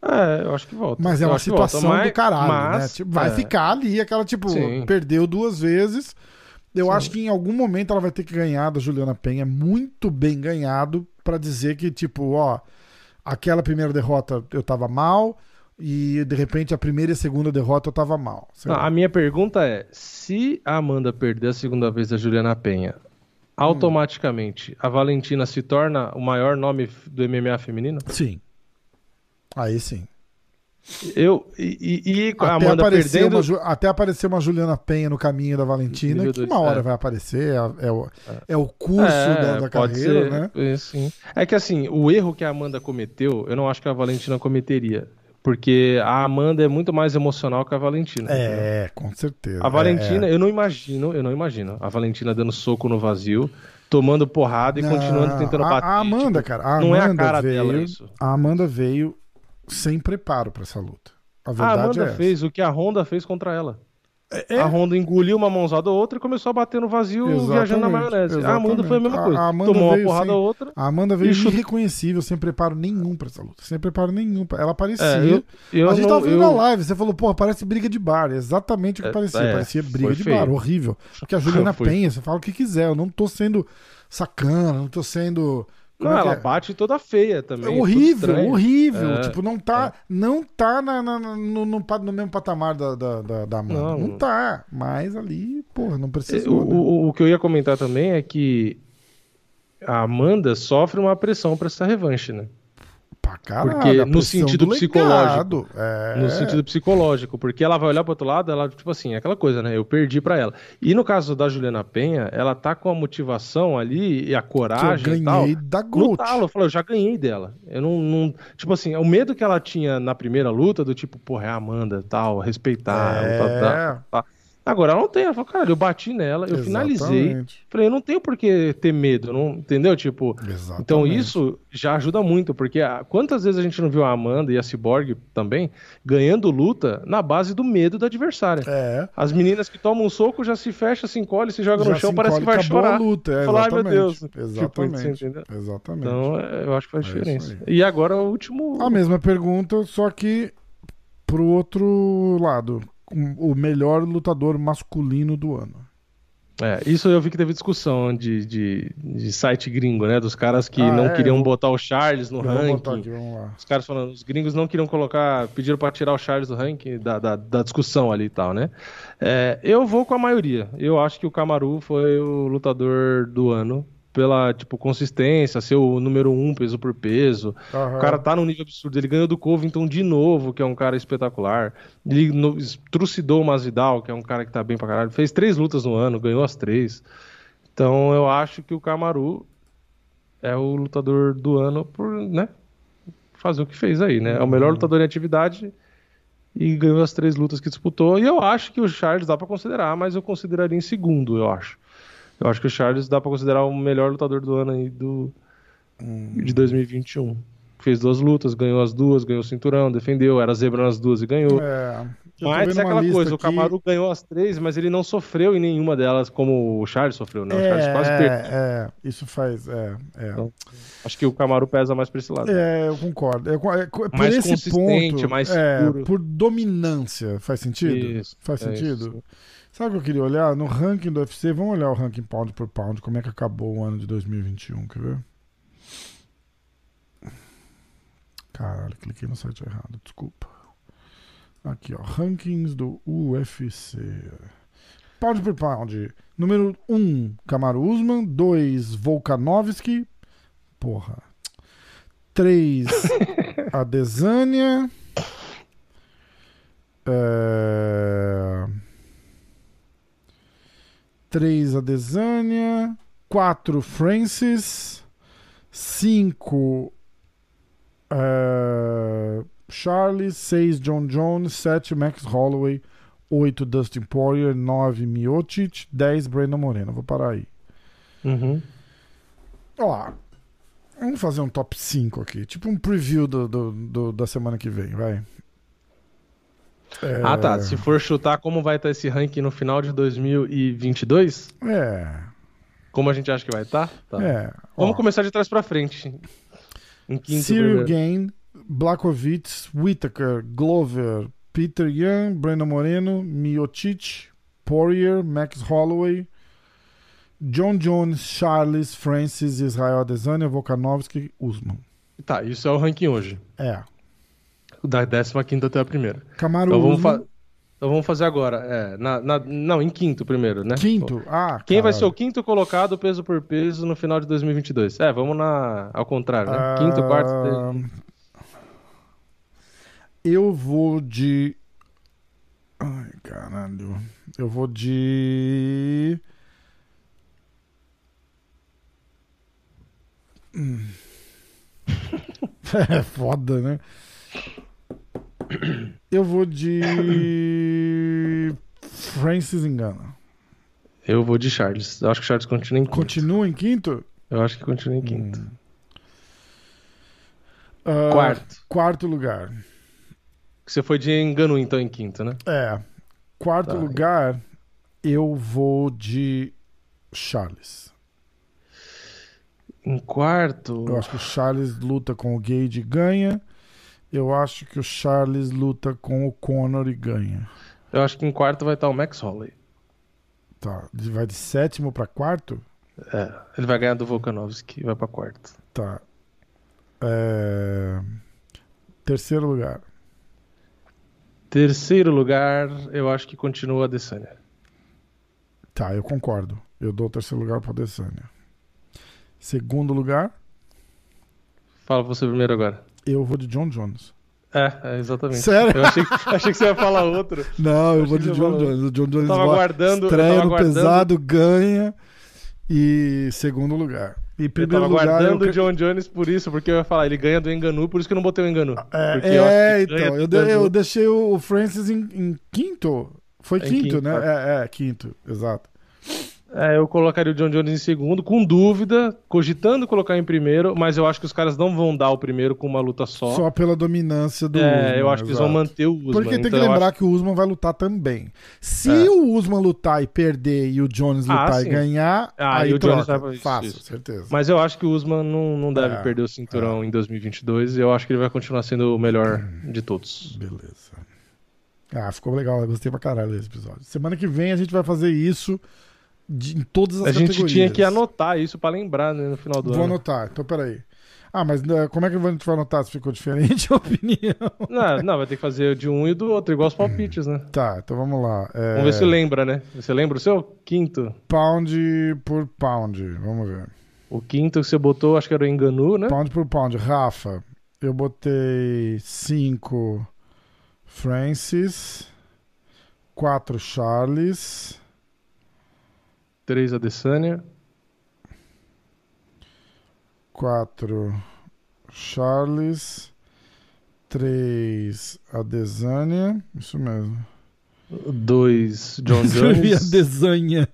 É, eu acho que volta. Mas é Eu uma que volta, situação mas- do caralho, mas, né? Tipo, vai é, ficar ali, aquela, tipo, Sim. perdeu duas vezes. Eu Sim. acho que em algum momento ela vai ter que ganhar da Juliana Penha, muito bem ganhado, pra dizer que, tipo, ó, aquela primeira derrota eu tava mal, e de repente a primeira e a segunda derrota eu tava mal. Não, a minha pergunta é: se a Amanda perder a segunda vez da Juliana Penha, automaticamente a Valentina se torna o maior nome do MMA feminino? Sim. Aí sim. Eu e, e- a Até Amanda aparecer, perdendo. uma, até aparecer uma Juliana Penha no caminho da Valentina, que uma hora é. vai aparecer, é, é o, é o curso da, da pode carreira, ser, né? é, sim. É que assim, o erro que a Amanda cometeu, eu não acho que a Valentina cometeria. Porque a Amanda é muito mais emocional que a Valentina. É, com certeza. A Valentina, É, eu não imagino, eu não imagino. A Valentina dando soco no vazio, tomando porrada e Não, continuando tentando a- bater. A Amanda, tipo, cara, a não é a Amanda cara veio, dela isso. A Amanda veio sem preparo pra essa luta. A A verdade Amanda é fez o que a Honda fez contra ela. É, A Honda engoliu uma mãozada ou outra e começou a bater no vazio, Exatamente, viajando na maionese. A Amanda foi a mesma exatamente. coisa. A- a Amanda Tomou uma porrada sem- ou outra. A Amanda veio irreconhecível, sem preparo nenhum pra essa luta. Sem preparo nenhum. pra- Ela parecia. É, eu, eu a gente não, tava vendo eu- na live, você falou, porra, parece briga de bar. É Exatamente o que É, parecia. é, parecia briga de feio. bar, horrível. Porque a Juliana. Penha, você fala o que quiser. Eu não tô sendo sacana, não tô sendo. Não, é que ela é? bate toda feia também. É horrível, horrível. É, tipo, não tá, não tá na- na- no, no no mesmo patamar da, da, da, da Amanda. Não, Não. tá. Mas ali, porra, não É, precisa. O, o, o que eu ia comentar também é que a Amanda sofre uma pressão pra essa revanche, né? Pra caralho, porque no sentido do psicológico. É... No sentido psicológico, porque ela vai olhar pro outro lado, ela, tipo assim, é aquela coisa, né? Eu perdi pra ela. E no caso da Juliana Penha, ela tá com a motivação ali e a que eu coragem e tal. ganhei da No Gold. talo, eu já ganhei dela. Eu não, não- Tipo assim, o medo que ela tinha na primeira luta, do tipo, porra, é a Amanda, tal, respeitar. É. tal, tal, tal. Agora ela não tem, ela falou, cara, eu bati nela, eu finalizei. Exatamente. Falei, eu não tenho por que ter medo, não, entendeu? Tipo, Exatamente. então isso já ajuda muito, porque ah, quantas vezes a gente não viu a Amanda e a Cyborg também ganhando luta na base do medo da adversária? É. As meninas que tomam um soco já se fecha, se encolhe, se joga Já no chão, se parece que encolhe, vai chorar. a luta. É, Falar, ai meu. Deus. Tipo, Exatamente. você entendeu? Exatamente. Então, é, eu acho que faz É diferença. E agora o último. A mesma pergunta, só que pro outro lado. O melhor lutador masculino do ano. É, isso eu vi que teve discussão de, de, de site gringo, né? Dos caras que Ah, não é, queriam eu botar o Charles no Eu ranking. aqui. Os caras falando, os gringos não queriam colocar, pediram pra tirar o Charles do ranking, da, da, da discussão ali e tal, né? É, eu vou com a maioria. Eu acho que o Kamaru foi o lutador do ano pela, tipo, consistência, ser o número um peso por peso. Aham. O cara tá num nível absurdo. Ele ganhou do Covington de novo, que é um cara espetacular. Ele no, trucidou o Masvidal, que é um cara que tá bem pra caralho. Fez três lutas no ano, ganhou as três. Então eu acho que o Kamaru é o lutador do ano por, né? Fazer o que fez aí, né? É o melhor lutador em atividade e ganhou as três lutas que disputou. E eu acho que o Charles dá pra considerar, mas eu consideraria em segundo, eu acho. Eu acho que o Charles dá pra considerar o melhor lutador do ano aí do, de 2021. Fez duas lutas, ganhou as duas, ganhou o cinturão, defendeu, era zebra nas duas e ganhou. É, mas é aquela coisa, o aqui. Kamaru ganhou as três, mas ele não sofreu em nenhuma delas como o Charles sofreu, né? O Charles quase É, perdeu. é, isso faz. É, é. Então, Acho que o Kamaru pesa mais pra esse lado. É, eu concordo. É, é, por Mais esse consistente, ponto, mais é, seguro. por dominância, faz sentido? Isso, faz é sentido? isso. Sabe o que eu queria olhar? No ranking do UFC, vamos olhar o ranking pound por pound, como é que acabou o ano de 2021, quer ver? Caralho, cliquei no site errado, desculpa. Aqui, ó, rankings do UFC. Pound por pound. Número 1, um, Kamaru Usman. 2, Volkanovski. Porra. 3, Adesanya. É... 3, Adesanya. 4, Francis. 5, é... Charles. 6, John Jones. 7, Max Holloway. 8, Dustin Poirier. 9, Miocic. 10, Brandon Moreno. Vou parar aí. Uhum. Ó, vamos fazer um top 5 aqui. Tipo um preview do, do, do- da semana que vem, vai. É, Ah, tá. Se for chutar como vai estar esse ranking no final de 2022, É. como a gente acha que vai estar? Tá. É. Vamos Ó, começar de trás pra frente. Em quinto Cyril. Gain, Blakovic, Whittaker, Glover, Peter Young, Brandon Moreno, Miocic, Poirier, Max Holloway, John Jones, Charles, Francis, Israel Adesanya, Volkanovski, Usman. Tá, isso é o ranking hoje. É. Da 15 até a primeira. Kamaru Então vamos, fa- então vamos fazer agora. É, na- na- Não, em quinto primeiro, né? quinto. Ah, Quem vai caralho. ser o quinto colocado peso por peso no final de 2022? É, vamos na... ao contrário, né? Quinto, quarto... Ah, terceiro. Eu vou de. Ai, caralho. Eu vou de. Hum. É foda, né? Eu vou de. Francis Engana. Eu vou de Charles. Eu acho que Charles continua em quinto. Continua em quinto? Eu acho que continua em quinto. Ah, Quarto. Quarto lugar. Você foi de Enganu, então, em quinto, né? É. Quarto Tá. lugar, eu vou de Charles. Em quarto... Eu acho que o Charles luta com o Gage e ganha. Eu acho que o Charles luta com o Conor e ganha. Eu acho que em quarto vai estar o Max Holloway. Tá. De- Vai de sétimo pra quarto? É, ele vai ganhar do Volkanovski e vai pra quarto. Tá. É, Terceiro lugar. Terceiro lugar, eu acho que continua a Adesanya. Tá, eu concordo. Eu dou o terceiro lugar pra Adesanya. Segundo lugar, Fala você primeiro agora. Eu vou de John Jones. É, é exatamente. Sério? Eu achei, achei que você ia falar outro. Não, eu Achei vou de John. Jones. O John Jones Eu tava vai- aguardando. Eu estreia tava no aguardando, pesado, ganha. E segundo lugar. E eu primeiro tava lugar. aguardando eu... o John Jones por isso, porque eu ia falar, ele ganha do Enganu, por isso que eu não botei o Enganu. É, eu é, ganha então. Eu, de- eu deixei o Francis em, em quinto. Foi É quinto, quinto, né? tá. É, é, quinto, exato. É, eu colocaria o John Jones em segundo, com dúvida, cogitando colocar em primeiro, mas eu acho que os caras não vão dar o primeiro com uma luta só. Só pela dominância do é, Usman, eu acho que eles vão exato. manter o Usman. Porque tem então que lembrar acho- que o Usman vai lutar também. Se É. o Usman lutar e perder e o Jones Ah, lutar e sim. ganhar, Ah, aí e o Jones troca. vai- Fácil, isso. certeza. Mas eu acho que o Usman não, não deve É, perder o cinturão em 2022 e eu acho que ele vai continuar sendo o melhor de todos. Beleza. Ah, ficou legal. Eu gostei pra caralho desse episódio. Semana que vem a gente vai fazer isso de- em todas as A gente categorias. tinha que anotar isso pra lembrar né, no final do Vou ano. anotar. Então, peraí. Ah, mas né, como é que a gente vai anotar se ficou diferente a opinião? Não, não, vai ter que fazer de um e do outro, igual os palpites, né? Tá, então vamos lá. É, Vamos ver se lembra, né? Você lembra o seu? Quinto. Pound por pound. Vamos ver. O quinto que você botou, acho que era o Enganu, né? Pound por pound. Rafa, eu botei 5 Francis, 4 Charles, Três Adesanya. 4 Charles, 3 Adesanya. Isso mesmo. Dois John Escrevi Jones. Adesanya.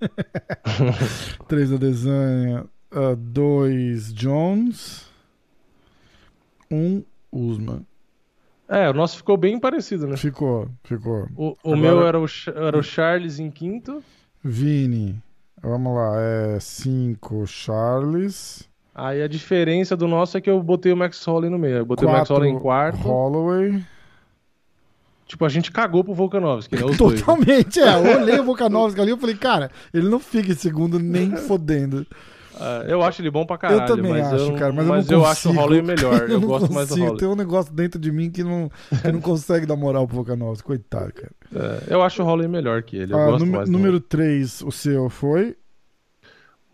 3 Adesanya, 2 Jones, 1 Usman. É, o nosso ficou bem parecido, né? Ficou, ficou. O, o Agora- meu era o, era o Charles em quinto. Vini, vamos lá, é 5 Charles, Aí a diferença do nosso é que eu botei o Max Holloway no meio. Eu botei o Max 4 Holloway em quarto. Holloway. Tipo, a gente cagou pro Volkanovski, né? Os dois. Totalmente, é. Eu olhei o Volkanovski ali e falei, cara, ele não fica em segundo nem fodendo. Uh, eu acho ele bom pra caralho. Eu também acho, eu, cara, mas, mas eu, eu, acho o consigo. Holloway melhor. Eu, não gosto mais do consigo. Holloway. Tem um negócio dentro de mim que não, que não consegue dar moral pro Volkanovski. Coitado, cara. É, eu acho o Holloway melhor que ele. Eu Ah, número, do número 3, o seu foi?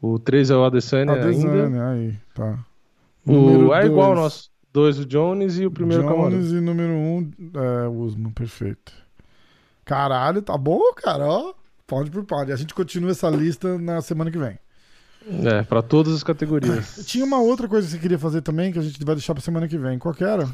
O 3 é o Adesanya ainda. Adesanya, aí, tá. O, Número é igual o nosso. 2 o Jones e o primeiro Kamaru. Jones e número 1, um, é, Usman, perfeito. Caralho, tá bom, cara, ó. Pound por pound. E a gente continua essa lista na semana que vem. É, pra todas as categorias. Tinha uma outra coisa que você queria fazer também, que a gente vai deixar pra semana que vem. Qual que era?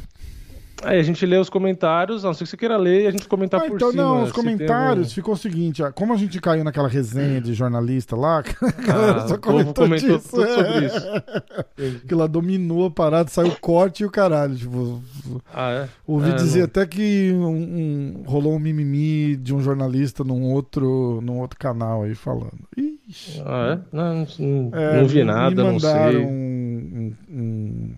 Aí a gente lê os comentários, a não ser que você queira ler e a gente comentar Ah, por então, cima. não, os comentários algum- ficou o seguinte: ó, como a gente caiu naquela resenha de jornalista lá, a galera Ah, só comentou comentou disso. tudo sobre isso. que ela dominou a parada, saiu corte e o caralho. Tipo, Ah, é? ouvi É, dizer não- até que um- um- rolou um mimimi de um jornalista num outro, num outro canal aí falando. Ixi. Ah, é? Não, não, É, não vi me- nada, não sei. Um, um, um,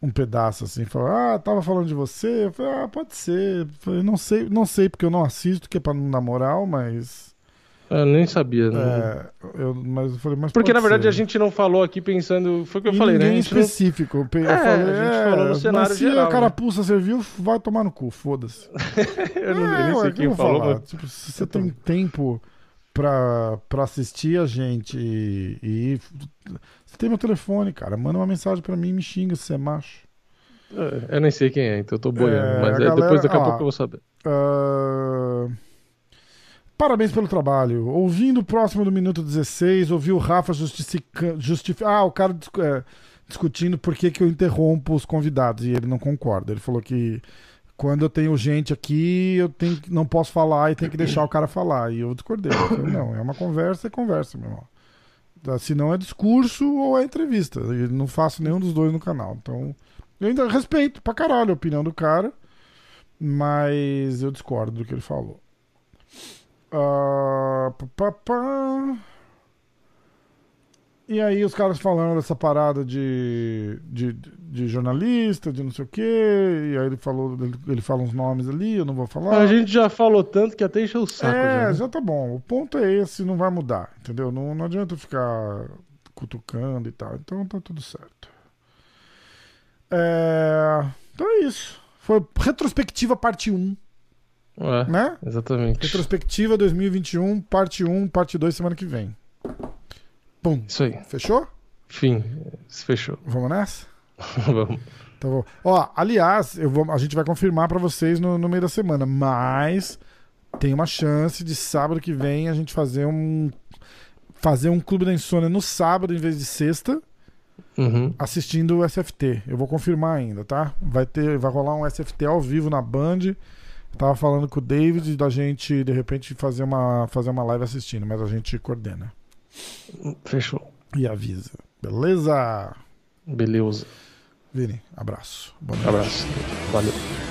um pedaço assim, falou, ah, tava falando de você. Eu falei, ah, pode ser. Eu falei, não sei, não sei porque eu não assisto, que é pra não dar moral, mas. Eu nem sabia. não- É, eu, mas eu falei, mas Porque na verdade ser. a gente não falou aqui pensando. Foi o que eu Em falei, né? A gente não- específico. Eu, É, falei, a gente é, falou no cenário mas se geral, a né? carapuça serviu, vai tomar no cu, foda-se. eu não, É, nem ué, sei que quem falou. mas- Tipo, se você tem tempo pra, pra assistir a gente e, e- Você tem meu telefone, cara. Manda uma mensagem pra mim e me xinga se você é macho. É, Eu nem sei quem é, então eu tô boiando. É, mas é, galera- depois daqui a ó, pouco eu vou saber. Ah, Parabéns pelo trabalho. Ouvindo o próximo do minuto 16, ouvi o Rafa justificando. Justifi... Ah, o cara é, discutindo por que, que eu interrompo os convidados e ele não concorda. Ele falou que quando eu tenho gente aqui, eu tenho, não posso falar e tem que deixar o cara falar. E eu discordei. Eu falei, não, é uma conversa, é conversa, meu irmão. Tá, Se não é discurso ou é entrevista. E não faço nenhum dos dois no canal. Então, eu ainda respeito pra caralho a opinião do cara, mas eu discordo do que ele falou. Ah, pá, pá, pá. E aí os caras falando dessa parada de, de, de jornalista, de não sei o quê, e aí ele falou, ele, ele fala uns nomes ali, eu não vou falar. A gente já falou tanto que até encheu o saco. É, já, né? já tá bom. O ponto é esse, não vai mudar, entendeu? Não, não adianta eu ficar cutucando e tal. Então tá tudo certo. É, Então é isso. Foi retrospectiva parte 1, É, né? exatamente. Retrospectiva 2021, parte 1, parte 2 semana que vem. Pum. Isso aí. Fechou? Fim. Se fechou. Vamos nessa? Vamos. Tá bom. Ó, aliás, eu vou, a gente vai confirmar pra vocês no, no meio da semana, mas tem uma chance de sábado que vem a gente fazer um fazer um clube da insônia no sábado em vez de sexta, Uhum. assistindo o SFT. Eu vou confirmar ainda, tá? Vai ter, vai rolar um SFT ao vivo na Band. Eu tava falando com o David da gente de repente fazer uma fazer uma live assistindo, mas a gente coordena Fechou. e avisa. Beleza? Beleza. Vini, abraço. Boa noite. Abraço. Valeu.